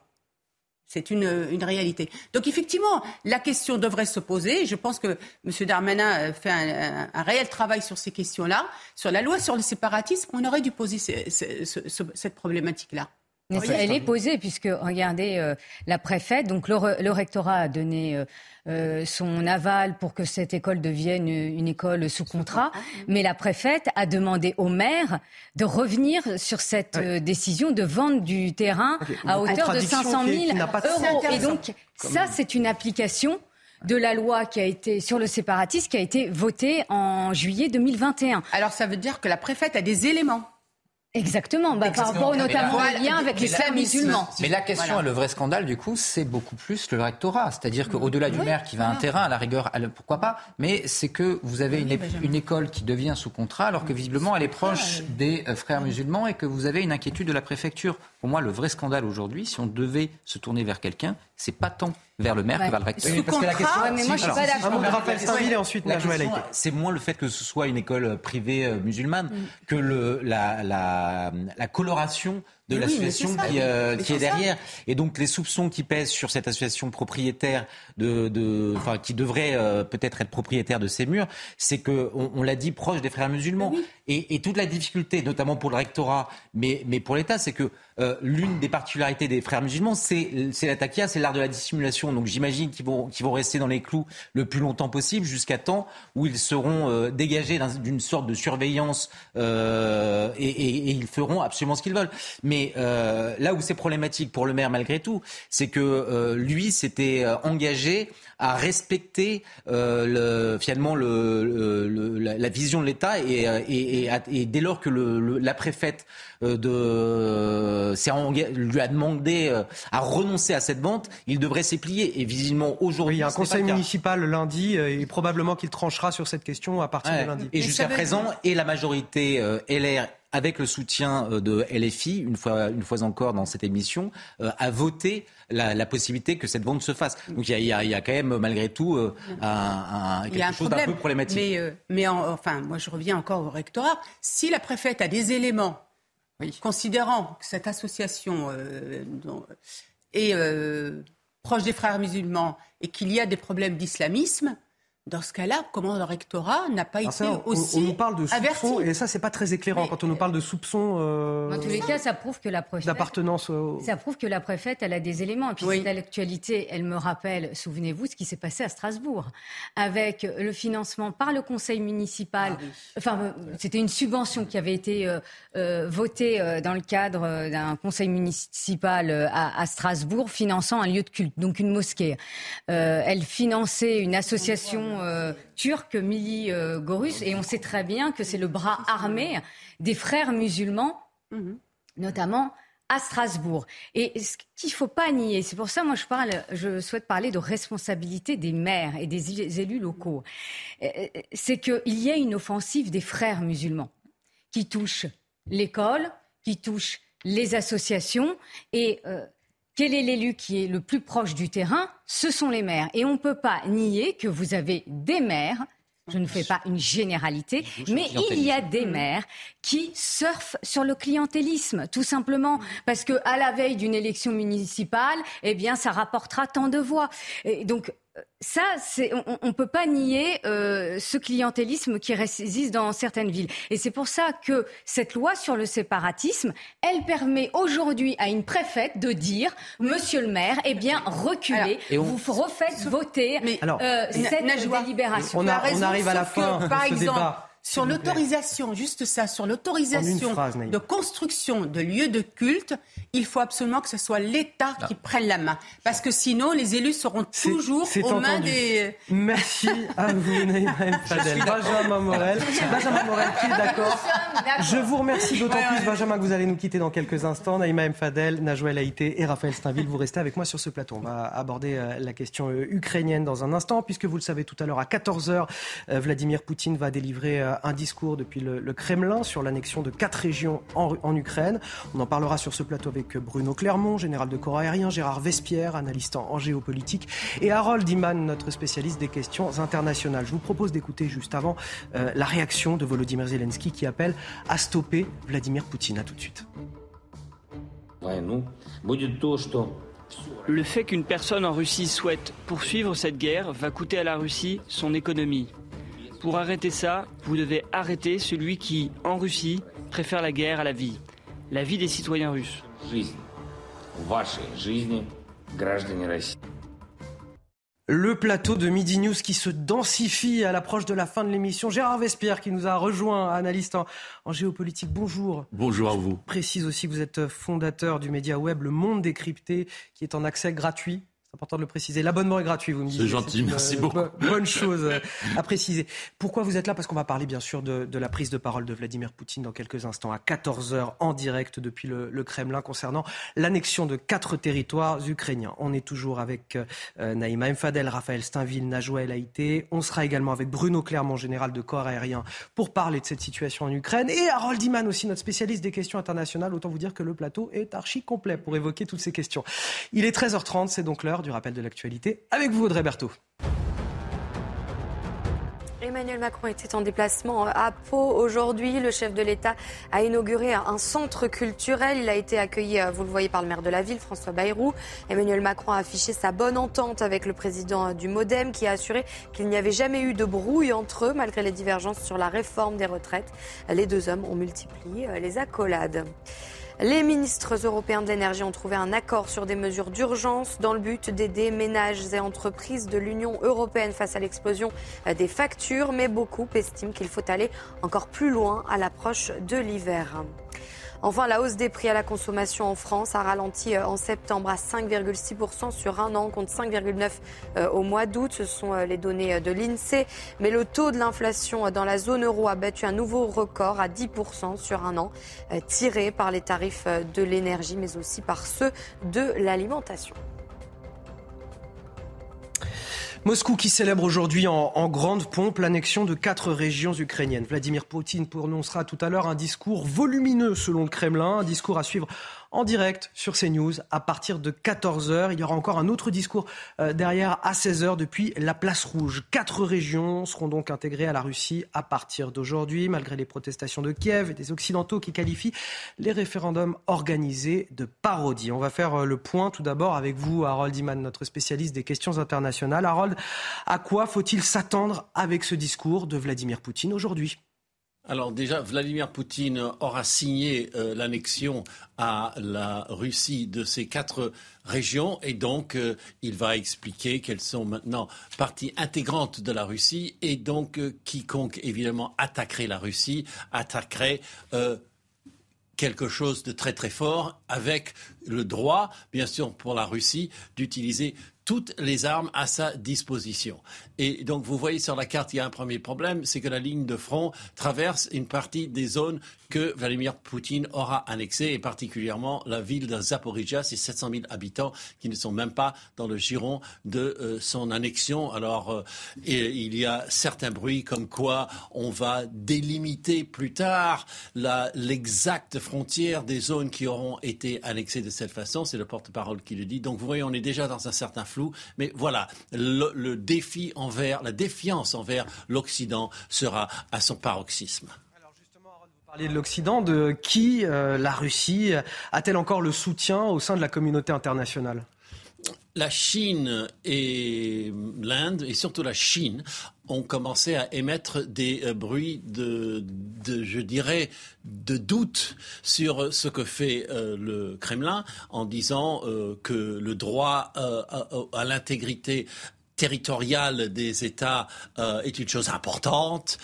C'est une, réalité. Donc effectivement, la question devrait se poser. Je pense que M. Darmanin fait un, réel travail sur ces questions-là. Sur la loi sur le séparatisme, on aurait dû poser cette problématique-là.
Elle est posée puisque, regardez, euh, la préfète, donc le, rectorat a donné... Euh, euh, son aval pour que cette école devienne une école sous contrat. Mais la préfète a demandé au maire de revenir sur cette euh, décision de vente du terrain à hauteur de 500 000 euros. Et donc, ça, c'est une application de la loi qui a été sur le séparatisme qui a été votée en juillet 2021.
Alors ça veut dire que la préfète a des éléments
Exactement, bah, par rapport notamment au lien avec l'islam musulman.
Mais la question, le vrai scandale, du coup, c'est beaucoup plus le rectorat. C'est-à-dire qu'au-delà du maire qui va à un terrain, à la rigueur, pourquoi pas, mais c'est que vous avez une, une, école qui devient sous contrat alors que visiblement elle est proche des euh, frères musulmans et que vous avez une inquiétude de la préfecture. Pour moi, le vrai scandale aujourd'hui, si on devait se tourner vers quelqu'un, c'est pas tant vers le maire que vers le recteur.
parce que la question, mais moi je suis pas d'accord.
ensuite
c'est moins le fait que ce soit une école privée euh, musulmane mm. que le, la, la, la coloration de l'association qui, euh, qui est derrière. Et donc les soupçons qui pèsent sur cette association propriétaire de, de enfin qui devrait euh, peut-être être propriétaire de ces murs, c'est que on, on l'a dit proche des frères musulmans. Et, et, toute la difficulté, notamment pour le rectorat, mais mais pour l'État, c'est que euh, l'une des particularités des frères musulmans, c'est la taquia, c'est l'art de la dissimulation. Donc j'imagine qu'ils vont qu'ils vont rester dans les clous le plus longtemps possible jusqu'à temps où ils seront euh, dégagés d'une sorte de surveillance et, et, et, ils feront absolument ce qu'ils veulent. Mais mais euh, là où c'est problématique pour le maire malgré tout, c'est que euh, lui s'était euh, engagé à respecter le, finalement le, la, vision de l'État et, et, et, dès lors que la préfète de, lui a demandé à renoncer à cette vente, il devrait s'y plier. Et visiblement aujourd'hui,
il y a un conseil municipal lundi et probablement qu'il tranchera sur cette question à partir de lundi.
Et jusqu'à présent, et la majorité LR avec le soutien euh, de LFI, une fois, une fois encore dans cette émission, euh, a voté la, possibilité que cette vente se fasse. Donc il y a, quand même, malgré tout, euh, un, quelque chose d'un peu problématique.
Mais, mais enfin, moi je reviens encore au rectorat. Si la préfète a des éléments considérant que cette association est proche des frères musulmans et qu'il y a des problèmes d'islamisme, Dans ce cas-là, comment le rectorat n'a pas été aussi
on, nous parle de soupçons, et ça, c'est pas très éclairant quand on nous parle de soupçons.
Euh, Dans tous les cas, ça prouve que la préfète.
D'appartenance.
Ça prouve que la préfète, elle a des éléments. Et puis, oui. l'actualité, elle me rappelle, souvenez-vous, ce qui s'est passé à Strasbourg, avec le financement par le conseil municipal. Ah enfin, euh, c'était une subvention qui avait été euh, euh votée euh, dans le cadre d'un conseil municipal à, à, Strasbourg, finançant un lieu de culte, donc une mosquée. elle finançait une association euh, turc, Mili euh, Gorus, et on sait très bien que c'est le bras armé des frères musulmans, mhm. notamment à Strasbourg. Et ce qu'il ne faut pas nier, c'est pour ça moi je parle, je souhaite parler de responsabilité des maires et des élus locaux, euh, c'est qu'il y a une offensive des frères musulmans qui touche l'école, qui touche les associations et quel est l'élu qui est le plus proche du terrain? Ce sont les maires. Et on ne peut pas nier que vous avez des maires. Je ne fais pas une généralité, mais il y a des maires qui surfent sur le clientélisme, tout simplement, parce que à la veille d'une élection municipale, eh bien, ça rapportera tant de voix. Et donc, ça, on ne peut pas nier euh, ce clientélisme qui existe dans certaines villes. Et c'est pour ça que cette loi sur le séparatisme, elle permet aujourd'hui à une préfète de dire, Monsieur le maire, eh bien, reculez, vous refaites voter euh, cette délibération.
On, arrive à la fin
par
de ce
exemple,
débat.
Sur l'autorisation, juste ça, sur l'autorisation de construction de lieux de culte, il faut absolument que ce soit l'État qui prenne la main. Parce que sinon, les élus seront toujours aux mains des.
Merci à vous, Naïma <laughs> Fadel. Benjamin Morel. <laughs> Benjamin Morel qui est d'accord. Je vous remercie d'autant plus, Benjamin, que vous allez nous quitter dans quelques instants. Naïma M. Fadel, Najouel Haïté et Raphaël Steinville, vous restez avec moi sur ce plateau. On va aborder euh, la question euh, ukrainienne dans un instant, puisque vous le savez tout à l'heure, à 14h, euh, Vladimir Poutine va délivrer un discours depuis le, Kremlin sur l'annexion de quatre régions en, Ukraine. On en parlera sur ce plateau avec Bruno Clermont, général de corps aérien, Gérard Vespierre, analyste en, géopolitique, et Harold Iman, notre spécialiste des questions internationales. Je vous propose d'écouter juste avant euh, la réaction de Volodymyr Zelensky qui appelle à stopper Vladimir Poutine. À tout de suite.
Le fait qu'une personne en Russie souhaite poursuivre cette guerre va coûter à la Russie son économie. Pour arrêter ça, vous devez arrêter celui qui, en Russie, préfère la guerre à la vie, la vie des citoyens russes.
Le plateau de Midi News qui se densifie à l'approche de la fin de l'émission. Gérard Vespierre qui nous a rejoint, analyste en, géopolitique. Bonjour.
Bonjour à vous.
Je précise aussi que vous êtes fondateur du média web Le Monde décrypté qui est en accès gratuit important de le préciser. L'abonnement est gratuit, vous me dites.
C'est gentil, merci
euh,
beaucoup.
Bonne chose euh, à préciser. Pourquoi vous êtes là? Parce qu'on va parler bien sûr de, la prise de parole de Vladimir Poutine dans quelques instants, à 14h en direct depuis le, Kremlin, concernant l'annexion de quatre territoires ukrainiens. On est toujours avec euh, Naïma Mfadel, Raphaël Steinville, Najwa El Haïté. On sera également avec Bruno Clermont, général de corps aérien, pour parler de cette situation en Ukraine. Et Harold Iman aussi, notre spécialiste des questions internationales. Autant vous dire que le plateau est archi complet pour évoquer toutes ces questions. Il est 13h30, c'est donc l'heure du rappel de l'actualité. Avec vous, Audrey Berthaud.
Emmanuel Macron était en déplacement à Pau aujourd'hui. Le chef de l'État a inauguré un centre culturel. Il a été accueilli, vous le voyez, par le maire de la ville, François Bayrou. Emmanuel Macron a affiché sa bonne entente avec le président du Modem qui a assuré qu'il n'y avait jamais eu de brouille entre eux malgré les divergences sur la réforme des retraites. Les deux hommes ont multiplié les accolades. Les ministres européens de l'énergie ont trouvé un accord sur des mesures d'urgence dans le but d'aider ménages et entreprises de l'Union européenne face à l'explosion des factures, mais beaucoup estiment qu'il faut aller encore plus loin à l'approche de l'hiver. Enfin, la hausse des prix à la consommation en France a ralenti euh, en septembre à 5,6% sur un an contre 5,9% euh, au mois d'août. Ce sont euh, les données de l'INSEE. Mais le taux de l'inflation dans la zone euro a battu un nouveau record à 10% sur un an, tiré par les tarifs de l'énergie, mais aussi par ceux de l'alimentation.
Moscou qui célèbre aujourd'hui en, grande pompe l'annexion de quatre régions ukrainiennes. Vladimir Poutine prononcera tout à l'heure un discours volumineux selon le Kremlin, un discours à suivre en direct sur CNews à partir de 14h. Il y aura encore un autre discours euh, derrière à 16h depuis la place rouge. Quatre régions seront donc intégrées à la Russie à partir d'aujourd'hui, malgré les protestations de Kiev et des Occidentaux qui qualifient les référendums organisés de parodie. On va faire euh, le point tout d'abord avec vous, Harold Iman, notre spécialiste des questions internationales. Harold, à quoi faut-il s'attendre avec ce discours de Vladimir Poutine aujourd'hui?
Alors déjà, Vladimir Poutine aura signé euh, l'annexion à la Russie de ces quatre régions et donc euh, il va expliquer qu'elles sont maintenant partie intégrante de la Russie et donc euh, quiconque évidemment attaquerait la Russie attaquerait quelque chose de très très fort avec le droit, bien sûr, pour la Russie d'utiliser toutes les armes à sa disposition. Et donc, vous voyez sur la carte, il y a un premier problème, c'est que la ligne de front traverse une partie des zones que Vladimir Poutine aura annexées, et particulièrement la ville de Zaporizhia, c'est 700 000 habitants qui ne sont même pas dans le giron de euh, son annexion. Alors, euh, il y a certains bruits comme quoi on va délimiter plus tard l'exacte frontière des zones qui auront été annexées de cette façon. C'est le porte-parole qui le dit. Donc, vous voyez, on est déjà dans un certain mais voilà, le, défi envers, la défiance envers l'Occident sera à son paroxysme
de l'Occident, de qui euh, la Russie a-t-elle encore le soutien au sein de la communauté internationale?
La Chine et l'Inde, et surtout la Chine, ont commencé à émettre des euh, bruits de, je dirais, de doute sur ce que fait euh, le Kremlin en disant que le droit à, l'intégrité territoriale des États est une chose importante.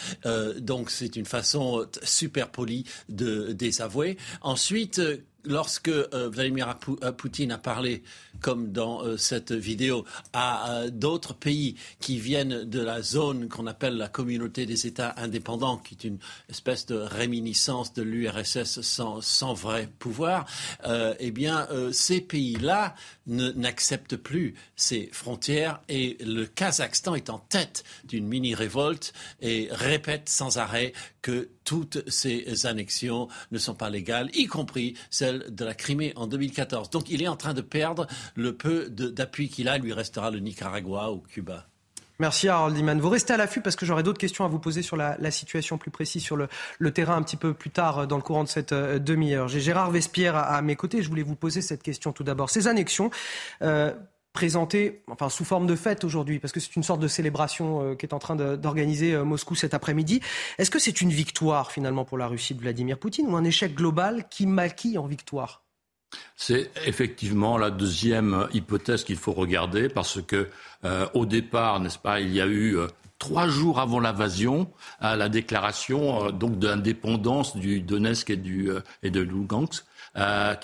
donc c'est une façon super polie de désavouer. Ensuite, lorsque Vladimir Poutine a parlé comme dans euh, cette vidéo, à euh, d'autres pays qui viennent de la zone qu'on appelle la communauté des États indépendants, qui est une espèce de réminiscence de l'URSS sans, vrai pouvoir, euh, eh bien, ces pays-là n'acceptent plus ces frontières et le Kazakhstan est en tête d'une mini-révolte et répète sans arrêt que toutes ces annexions ne sont pas légales, y compris celle de la Crimée en 2014. Donc il est en train de perdre le peu d'appui qu'il a, lui restera le Nicaragua ou Cuba.
Merci Harold Iman. Vous restez à l'affût parce que j'aurai d'autres questions à vous poser sur la, situation plus précise sur le, terrain un petit peu plus tard euh, dans le courant de cette euh, demi-heure. J'ai Gérard Vespierre à, mes côtés. Je voulais vous poser cette question tout d'abord. Ces annexions euh, présentées enfin, sous forme de fête aujourd'hui, parce que c'est une sorte de célébration qui est en train d'organiser Moscou cet après-midi. Est-ce que c'est une victoire finalement pour la Russie de Vladimir Poutine ou un échec global qui maquille en victoire?
C'est effectivement la deuxième hypothèse qu'il faut regarder parce que euh, au départ, n'est-ce pas, il y a eu euh, trois jours avant l'invasion la déclaration euh, donc d'indépendance du Donetsk et, de Lugansk qui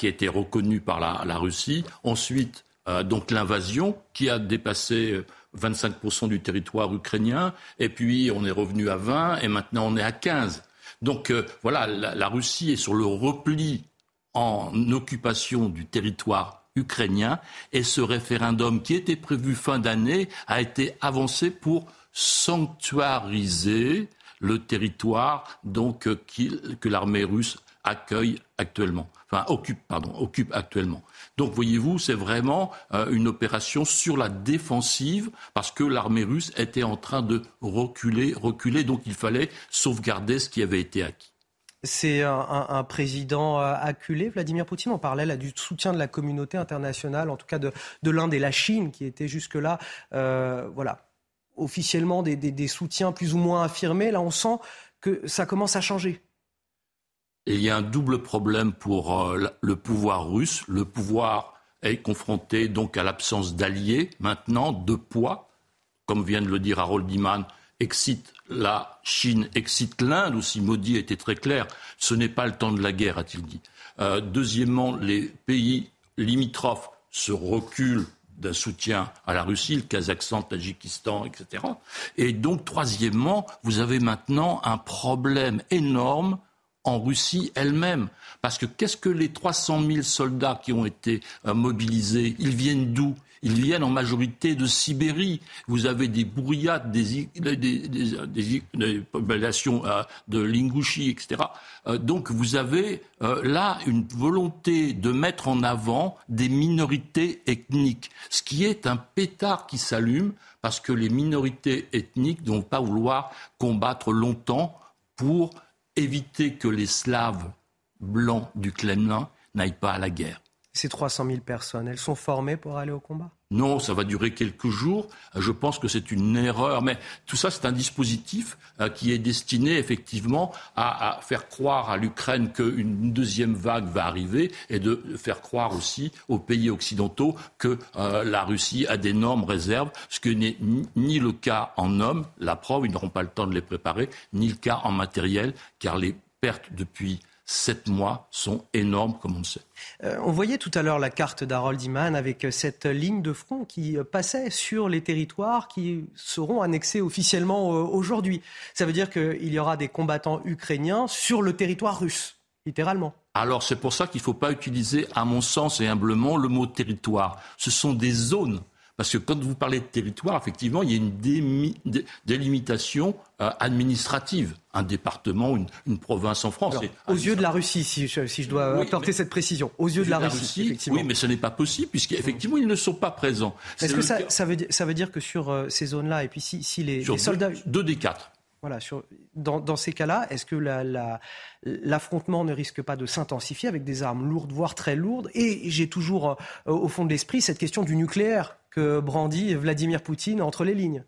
a été reconnue par la Russie. Ensuite, donc l'invasion qui a dépassé 25% du territoire ukrainien et puis on est revenu à 20 et maintenant on est à 15. Donc voilà, la, la Russie est sur le repli en occupation du territoire ukrainien et ce référendum qui était prévu fin d'année a été avancé pour sanctuariser le territoire donc que l'armée russe accueille actuellement, enfin occupe pardon, occupe actuellement. Donc voyez-vous, c'est vraiment euh, une opération sur la défensive parce que l'armée russe était en train de reculer, reculer, donc il fallait sauvegarder ce qui avait été acquis.
C'est un, président euh, acculé, Vladimir Poutine. On parlait là du soutien de la communauté internationale, en tout cas de, l'Inde et la Chine, qui étaient jusque-là, euh, voilà, officiellement des, soutiens plus ou moins affirmés. Là, on sent que ça commence à changer.
Il y a un double problème pour euh, le pouvoir russe. Le pouvoir est confronté donc à l'absence d'alliés, maintenant, de poids, comme vient de le dire Harold Iman, excite la Chine, excite l'Inde aussi. Modi était très clair. Ce n'est pas le temps de la guerre, a-t-il dit. Euh, deuxièmement, les pays limitrophes se reculent d'un soutien à la Russie, le Kazakhstan, le Tadjikistan, etc. Et donc, troisièmement, vous avez maintenant un problème énorme en Russie elle-même. Parce que qu'est-ce que les 300 000 soldats qui ont été euh, mobilisés Ils viennent d'où? Ils viennent en majorité de Sibérie. Vous avez des brouillades, des, populations euh, de l'Ingouchi, etc. Euh, donc vous avez là une volonté de mettre en avant des minorités ethniques, ce qui est un pétard qui s'allume parce que les minorités ethniques ne vont pas vouloir combattre longtemps pour éviter que les Slaves blancs du Kremlin n'aillent pas à la guerre.
Ces 300 000 personnes, elles sont formées pour aller au combat?
Non, ça va durer quelques jours. Je pense que c'est une erreur. Mais tout ça, c'est un dispositif euh, qui est destiné effectivement à, faire croire à l'Ukraine qu'une deuxième vague va arriver et de faire croire aussi aux pays occidentaux que euh, la Russie a d'énormes réserves, ce que n'est ni le cas en hommes, la preuve, ils n'auront pas le temps de les préparer, ni le cas en matériel, car les pertes depuis sept mois sont énormes, comme on le sait.
Euh, on voyait tout à l'heure la carte d'Harold Iman avec euh, cette ligne de front qui euh, passait sur les territoires qui seront annexés officiellement aujourd'hui. Ça veut dire qu'il y aura des combattants ukrainiens sur le territoire russe, littéralement.
Alors c'est pour ça qu'il ne faut pas utiliser, à mon sens et humblement, le mot territoire. Ce sont des zones. Parce que quand vous parlez de territoire, effectivement, il y a une délimitation euh, administrative. Un département, une, province en France.
aux yeux de la Russie, si je, dois apporter cette précision. Aux yeux de la, Russie, effectivement.
Oui, mais ce n'est pas possible, puisqu'effectivement, ils ne sont pas présents.
Est-ce que ça, veut, ça, veut, dire que sur euh, ces zones-là, et puis si, si les, soldats...
Deux, des quatre.
Voilà, sur, dans, ces cas-là, est-ce que l'affrontement ne risque pas de s'intensifier avec des armes lourdes, voire très lourdes? Et j'ai toujours euh, au fond de l'esprit cette question du nucléaire que brandit Vladimir Poutine entre les lignes.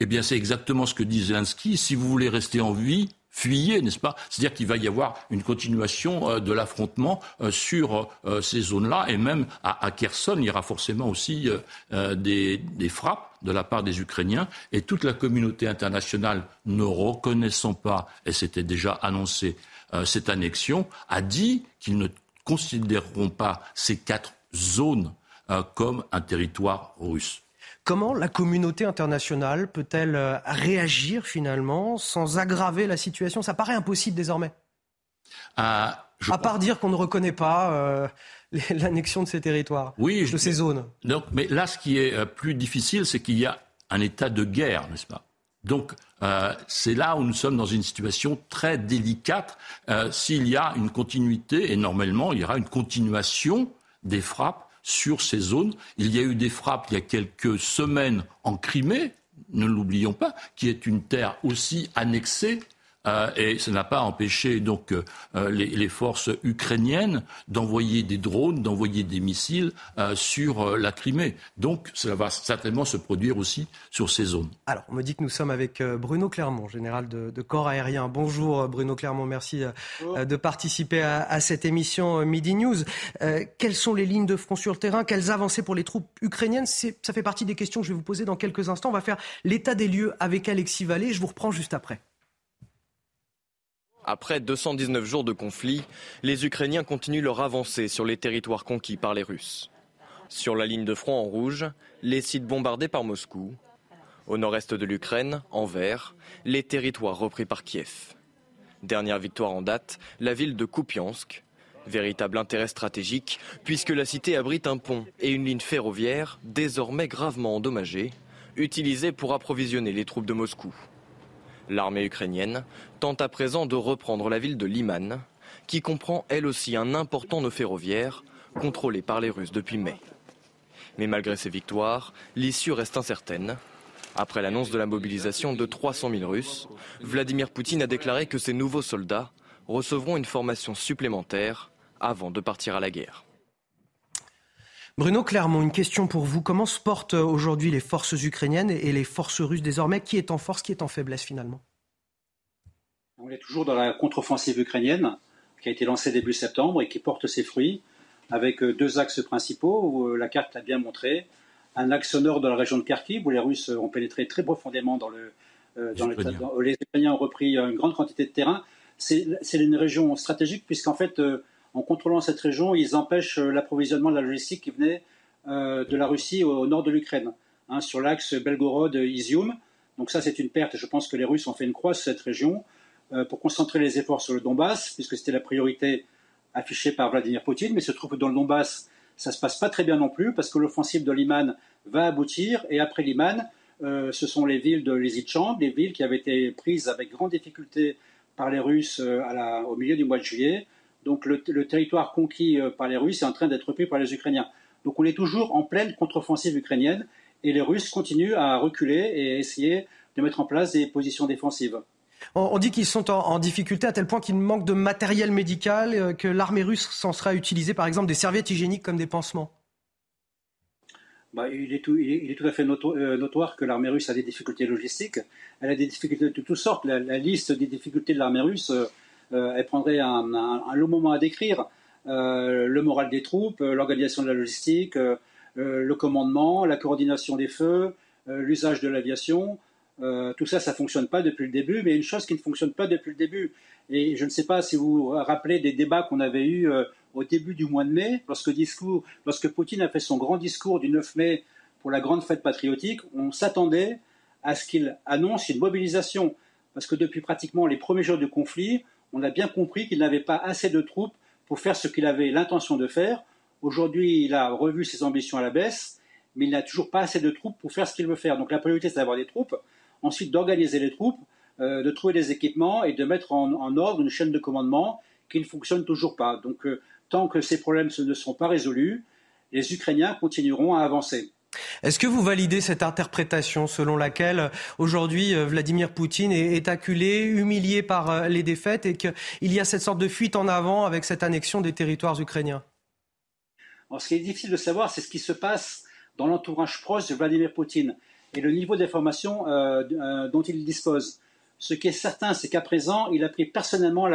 Eh bien, c'est exactement ce que dit Zelensky. Si vous voulez rester en vie, fuyez, n'est-ce pas? C'est-à-dire qu'il va y avoir une continuation euh, de l'affrontement euh, sur euh, ces zones-là, et même à, Kherson, il y aura forcément aussi des, frappes de la part des Ukrainiens, et toute la communauté internationale, ne reconnaissant pas, et c'était déjà annoncé, cette annexion, a dit qu'ils ne considéreront pas ces quatre zones comme un territoire russe.
Comment la communauté internationale peut-elle euh, réagir finalement sans aggraver la situation? Ça paraît impossible désormais. Euh, à part dire qu'on ne reconnaît pas <laughs> l'annexion de ces territoires,
oui,
de ces zones.
Donc, mais là, ce qui est plus difficile, c'est qu'il y a un état de guerre, n'est-ce pas? Donc, c'est là où nous sommes dans une situation très délicate. S'il y a une continuité, et normalement, il y aura une continuation des frappes sur ces zones. Il y a eu des frappes il y a quelques semaines en Crimée, ne l'oublions pas, qui est une terre aussi annexée euh, et ça n'a pas empêché donc euh, euh, les, forces ukrainiennes d'envoyer des drones, d'envoyer des missiles sur la Crimée. Donc ça va certainement se produire aussi sur ces zones.
Alors on me dit que nous sommes avec Bruno Clermont, général de, corps aérien. Bonjour Bruno Clermont, merci de participer à, à, cette émission Midi News. quelles sont les lignes de front sur le terrain? Quelles avancées pour les troupes ukrainiennes? Ça fait partie des questions que je vais vous poser dans quelques instants. On va faire l'état des lieux avec Alexis Vallée. Je vous reprends juste après.
Après 219 jours de conflit, les Ukrainiens continuent leur avancée sur les territoires conquis par les Russes. Sur la ligne de front en rouge, les sites bombardés par Moscou. Au nord-est de l'Ukraine, en vert, les territoires repris par Kiev. Dernière victoire en date, la ville de Kupiansk. Véritable intérêt stratégique, puisque la cité abrite un pont et une ligne ferroviaire désormais gravement endommagée, utilisée pour approvisionner les troupes de Moscou. L'armée ukrainienne tente à présent de reprendre la ville de Liman, qui comprend elle aussi un important nœud ferroviaire contrôlé par les Russes depuis mai. Mais malgré ces victoires, l'issue reste incertaine. Après l'annonce de la mobilisation de 300 000 Russes, Vladimir Poutine a déclaré que ces nouveaux soldats recevront une formation supplémentaire avant de partir à la guerre.
Bruno Clermont, une question pour vous. Comment se portent aujourd'hui les forces ukrainiennes et les forces russes désormais? Qui est en force, qui est en faiblesse finalement?
On est toujours dans la contre-offensive ukrainienne qui a été lancée début septembre et qui porte ses fruits avec euh, deux axes principaux où euh, la carte a bien montré. Un axe au nord de la région de Kharkiv où les Russes ont pénétré très profondément dans le. Euh, dans les Ukrainiens ont repris une grande quantité de terrain. C'est une région stratégique puisqu'en fait en contrôlant cette région, ils empêchent euh, l'approvisionnement de la logistique qui venait euh, de la Russie au, nord de l'Ukraine, hein, sur l'axe Belgorod-Izium. Donc ça, c'est une perte. Je pense que les Russes ont fait une croix sur cette région euh, pour concentrer les efforts sur le Donbass, puisque c'était la priorité affichée par Vladimir Poutine. Mais se trouve que dans le Donbass, Ça se passe pas très bien non plus parce que l'offensive de Liman va aboutir et après Liman, ce sont les villes de Lysychansk, des villes qui avaient été prises avec grande difficulté par les Russes au milieu du mois de juillet. Donc le, territoire conquis euh, par les Russes est en train d'être pris par les Ukrainiens. Donc on est toujours en pleine contre-offensive ukrainienne et les Russes continuent à reculer et à essayer de mettre en place des positions défensives.
On, dit qu'ils sont en, difficulté à tel point qu'il manque de matériel médical, que l'armée russe s'en sera utilisée par exemple des serviettes hygiéniques comme des pansements.
Bah, il, est tout, à fait euh, notoire que l'armée russe a des difficultés logistiques. Elle a des difficultés de toutes sortes. La, liste des difficultés de l'armée russe, euh, euh, elle prendrait un, long moment à décrire. le moral des troupes, l'organisation de la logistique, le commandement, la coordination des feux, l'usage de l'aviation. tout ça, ça ne fonctionne pas depuis le début, mais une chose qui ne fonctionne pas depuis le début, et je ne sais pas si vous vous rappelez des débats qu'on avait eus au début du mois de mai, lorsque, discours, lorsque Poutine a fait son grand discours du 9 mai pour la grande fête patriotique, on s'attendait à ce qu'il annonce une mobilisation. Parce que depuis pratiquement les premiers jours du conflit, on a bien compris qu'il n'avait pas assez de troupes pour faire ce qu'il avait l'intention de faire. Aujourd'hui, il a revu ses ambitions à la baisse, mais il n'a toujours pas assez de troupes pour faire ce qu'il veut faire. Donc la priorité, c'est d'avoir des troupes, ensuite d'organiser les troupes, euh, de trouver des équipements et de mettre en, ordre une chaîne de commandement qui ne fonctionne toujours pas. Donc euh, tant que ces problèmes ne seront pas résolus, les Ukrainiens continueront à avancer.
Est-ce que vous validez cette interprétation selon laquelle aujourd'hui euh, Vladimir Poutine est acculé, humilié par euh, les défaites et qu'il y a cette sorte de fuite en avant avec cette annexion des territoires ukrainiens?
Ce qui est difficile de savoir, c'est ce qui se passe dans l'entourage proche de Vladimir Poutine et le niveau d'information euh, dont il dispose. Ce qui est certain, c'est qu'à présent, il a pris personnellement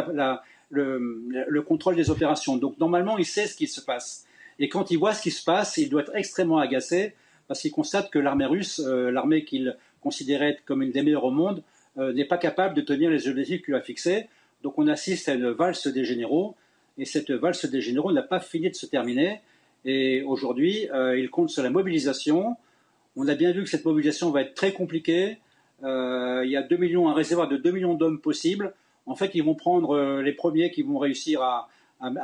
le, contrôle des opérations. Donc normalement, il sait ce qui se passe. Et quand il voit ce qui se passe, il doit être extrêmement agacé parce qu'il constate que l'armée russe, euh, l'armée qu'il considérait comme une des meilleures au monde, euh, n'est pas capable de tenir les objectifs qu'il a fixés. Donc on assiste à une valse des généraux, et cette valse des généraux n'a pas fini de se terminer. Et aujourd'hui, euh, il compte sur la mobilisation. On a bien vu que cette mobilisation va être très compliquée. il y a 2 millions, un réservoir de 2 millions d'hommes possibles en fait, ils vont prendre les premiers qui vont réussir à,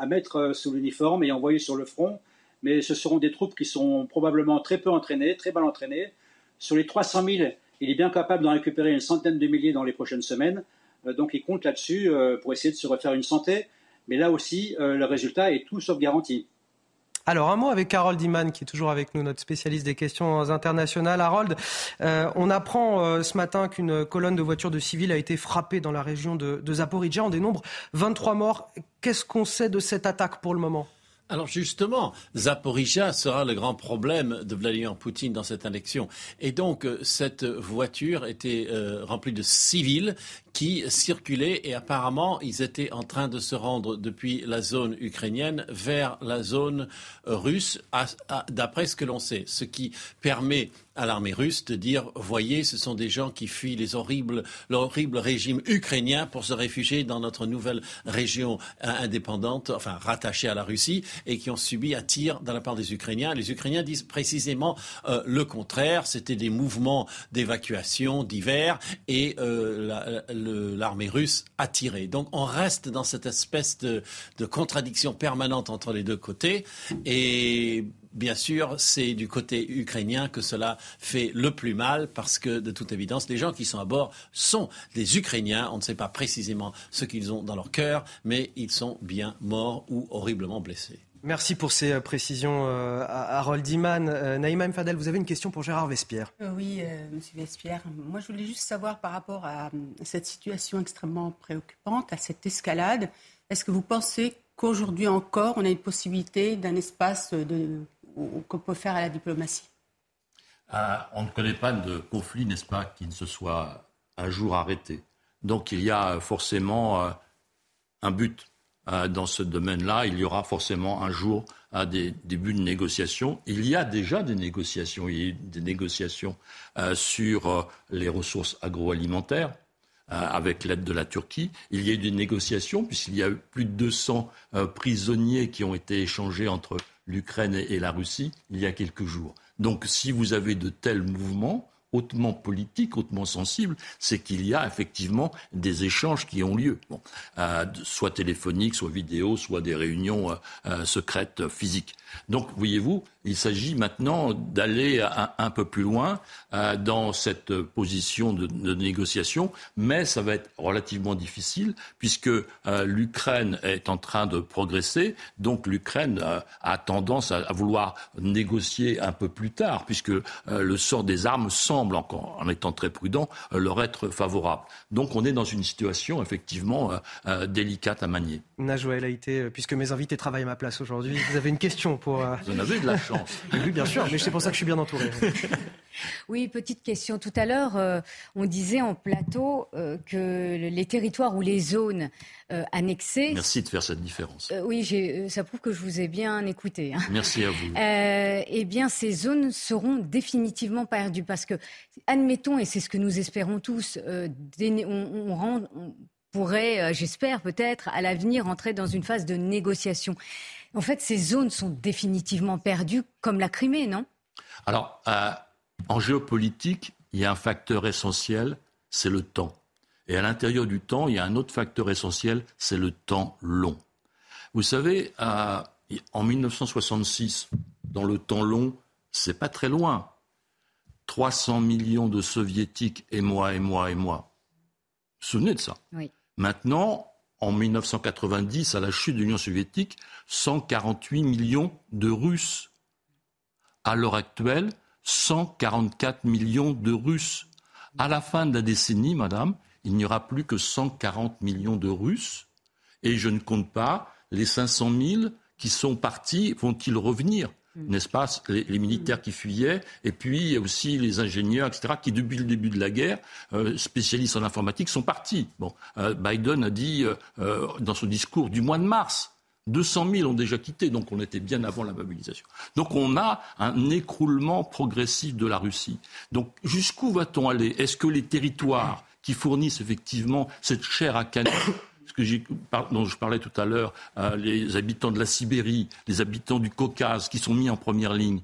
mettre euh, sous l'uniforme et envoyer sur le front. Mais ce seront des troupes qui sont probablement très peu entraînées, très mal entraînées. Sur les 300 000, il est bien capable d'en récupérer une centaine de milliers dans les prochaines semaines. Euh, donc il compte là-dessus pour essayer de se refaire une santé. Mais là aussi, le résultat est tout sauf garanti.
Alors, un mot avec Harold Iman, qui est toujours avec nous, notre spécialiste des questions internationales. Harold, euh, on apprend euh, ce matin qu'une colonne de voitures de civils a été frappée dans la région de, de Zaporizhia. On dénombre 23 morts. Qu'est-ce qu'on sait de cette attaque pour le moment?
Alors justement, Zaporizhia sera le grand problème de Vladimir Poutine dans cette élection. Et donc, euh, cette voiture était remplie de civils qui circulaient et apparemment ils étaient en train de se rendre depuis la zone ukrainienne vers la zone russe, d'après ce que l'on sait. Ce qui permet à l'armée russe de dire voyez, ce sont des gens qui fuient les horribles, l'horrible régime ukrainien pour se réfugier dans notre nouvelle région indépendante, enfin rattachée à la Russie, et qui ont subi un tir de la part des Ukrainiens. Les Ukrainiens disent précisément euh, le contraire. C'était des mouvements d'évacuation divers et euh, l'armée russe a tiré. Donc on reste dans cette espèce de, contradiction permanente entre les deux côtés et bien sûr, c'est du côté ukrainien que cela fait le plus mal parce que, de toute évidence, les gens qui sont à bord sont des Ukrainiens. On ne sait pas précisément ce qu'ils ont dans leur cœur, mais ils sont bien morts ou horriblement blessés.
Merci pour ces euh, précisions, euh, Harold Iman. Euh, Naïma Mfadel, vous avez une question pour Gérard Vespierre.
oui, Monsieur Vespierre. Moi, je voulais juste savoir par rapport à, cette situation extrêmement préoccupante, à cette escalade, est-ce que vous pensez qu'aujourd'hui encore, on a une possibilité d'un espace de, qu'on peut faire à la diplomatie?
On ne connaît pas de conflit, n'est-ce pas, qui ne se soit un jour arrêté. Donc il y a forcément un but euh, dans ce domaine-là. Il y aura forcément un jour à des débuts de négociations. Il y a déjà des négociations. Il y a des négociations euh, sur euh, les ressources agroalimentaires avec l'aide de la Turquie. Il y a eu des négociations puisqu'il y a eu plus de 200 prisonniers qui ont été échangés entre l'Ukraine et la Russie il y a quelques jours. Donc si vous avez de tels mouvements, hautement politique, hautement sensible, c'est qu'il y a effectivement des échanges qui ont lieu, euh, soit téléphoniques, soit vidéo, soit des réunions euh, euh, secrètes physiques. Donc, voyez-vous, il s'agit maintenant d'aller un, peu plus loin dans cette position de, négociation, mais ça va être relativement difficile puisque l'Ukraine est en train de progresser, donc l'Ukraine a tendance à, à, vouloir négocier un peu plus tard, puisque le sort des armes semble, encore, en étant très prudent, leur être favorable. Donc on est dans une situation effectivement délicate à manier.
Najouel a été, puisque mes invités travaillent à ma place aujourd'hui, vous avez une question pour...
Vous en avez de la chance. <laughs>
Oui, bien sûr, mais c'est pour ça que je suis bien entouré. <laughs>
Oui, petite question. Tout à l'heure, euh, on disait en plateau euh, que les territoires ou les zones euh, annexées.
Merci de faire cette différence.
oui, ça prouve que je vous ai bien écouté. Hein.
Merci à vous.
eh bien, ces zones seront définitivement perdues parce que, admettons, et c'est ce que nous espérons tous, on, on, pourrait, j'espère peut-être, à l'avenir entrer dans une phase de négociation. En fait, ces zones sont définitivement perdues, comme la Crimée, non?
Alors, euh, en géopolitique, il y a un facteur essentiel, c'est le temps. Et à l'intérieur du temps, il y a un autre facteur essentiel, c'est le temps long. Vous savez, euh, en 1966, dans le temps long, c'est pas très loin. 300 millions de soviétiques et moi, et moi, et moi. Vous vous souvenez de ça
oui.
Maintenant, en 1990, à la chute de l'Union soviétique, 148 millions de Russes. À l'heure actuelle, 144 millions de Russes. À la fin de la décennie, madame, il n'y aura plus que 140 millions de Russes. Et je ne compte pas les 500 000 qui sont partis. Vont-ils revenir? N'est-ce pas, les, militaires qui fuyaient, et puis aussi les ingénieurs, etc., qui depuis le début de la guerre, euh, spécialistes en informatique, sont partis. Euh, Biden a dit euh dans son discours du mois de mars, 200 000 ont déjà quitté, donc on était bien avant la mobilisation. Donc on a un écroulement progressif de la Russie. Donc jusqu'où va-t-on aller? Est-ce que les territoires qui fournissent effectivement cette chair à canon dont je parlais tout à l'heure, euh, les habitants de la Sibérie, les habitants du Caucase qui sont mis en première ligne.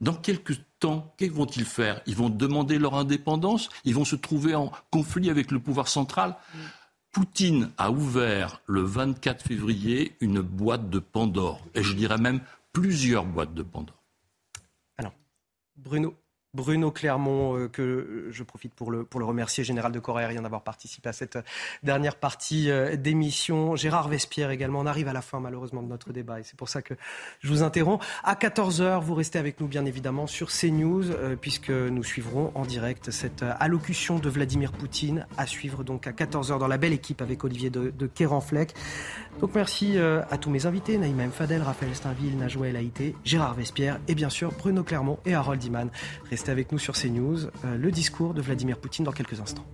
Dans quelques temps, qu'est-ce vont-ils faire? Ils vont demander leur indépendance? Ils vont se trouver en conflit avec le pouvoir central? Poutine a ouvert le 24 février une boîte de Pandore, et je dirais même plusieurs boîtes de Pandore.
Alors, Bruno, Bruno Clermont, euh, que je profite pour le, pour le remercier, général de corps aérien, d'avoir participé à cette dernière partie euh, d'émission. Gérard Vespierre également. On arrive à la fin, malheureusement, de notre débat et c'est pour ça que je vous interromps. À 14h, vous restez avec nous, bien évidemment, sur CNews, euh, puisque nous suivrons en direct cette allocution de Vladimir Poutine à suivre donc à 14h dans la belle équipe avec Olivier de, de. Donc merci euh, à tous mes invités, Naïma M. Fadel, Raphaël Steinville, Najwa Elaïté, Gérard Vespierre et bien sûr Bruno Clermont et Harold Iman. Restez avec nous sur CNews, euh, le discours de Vladimir Poutine dans quelques instants.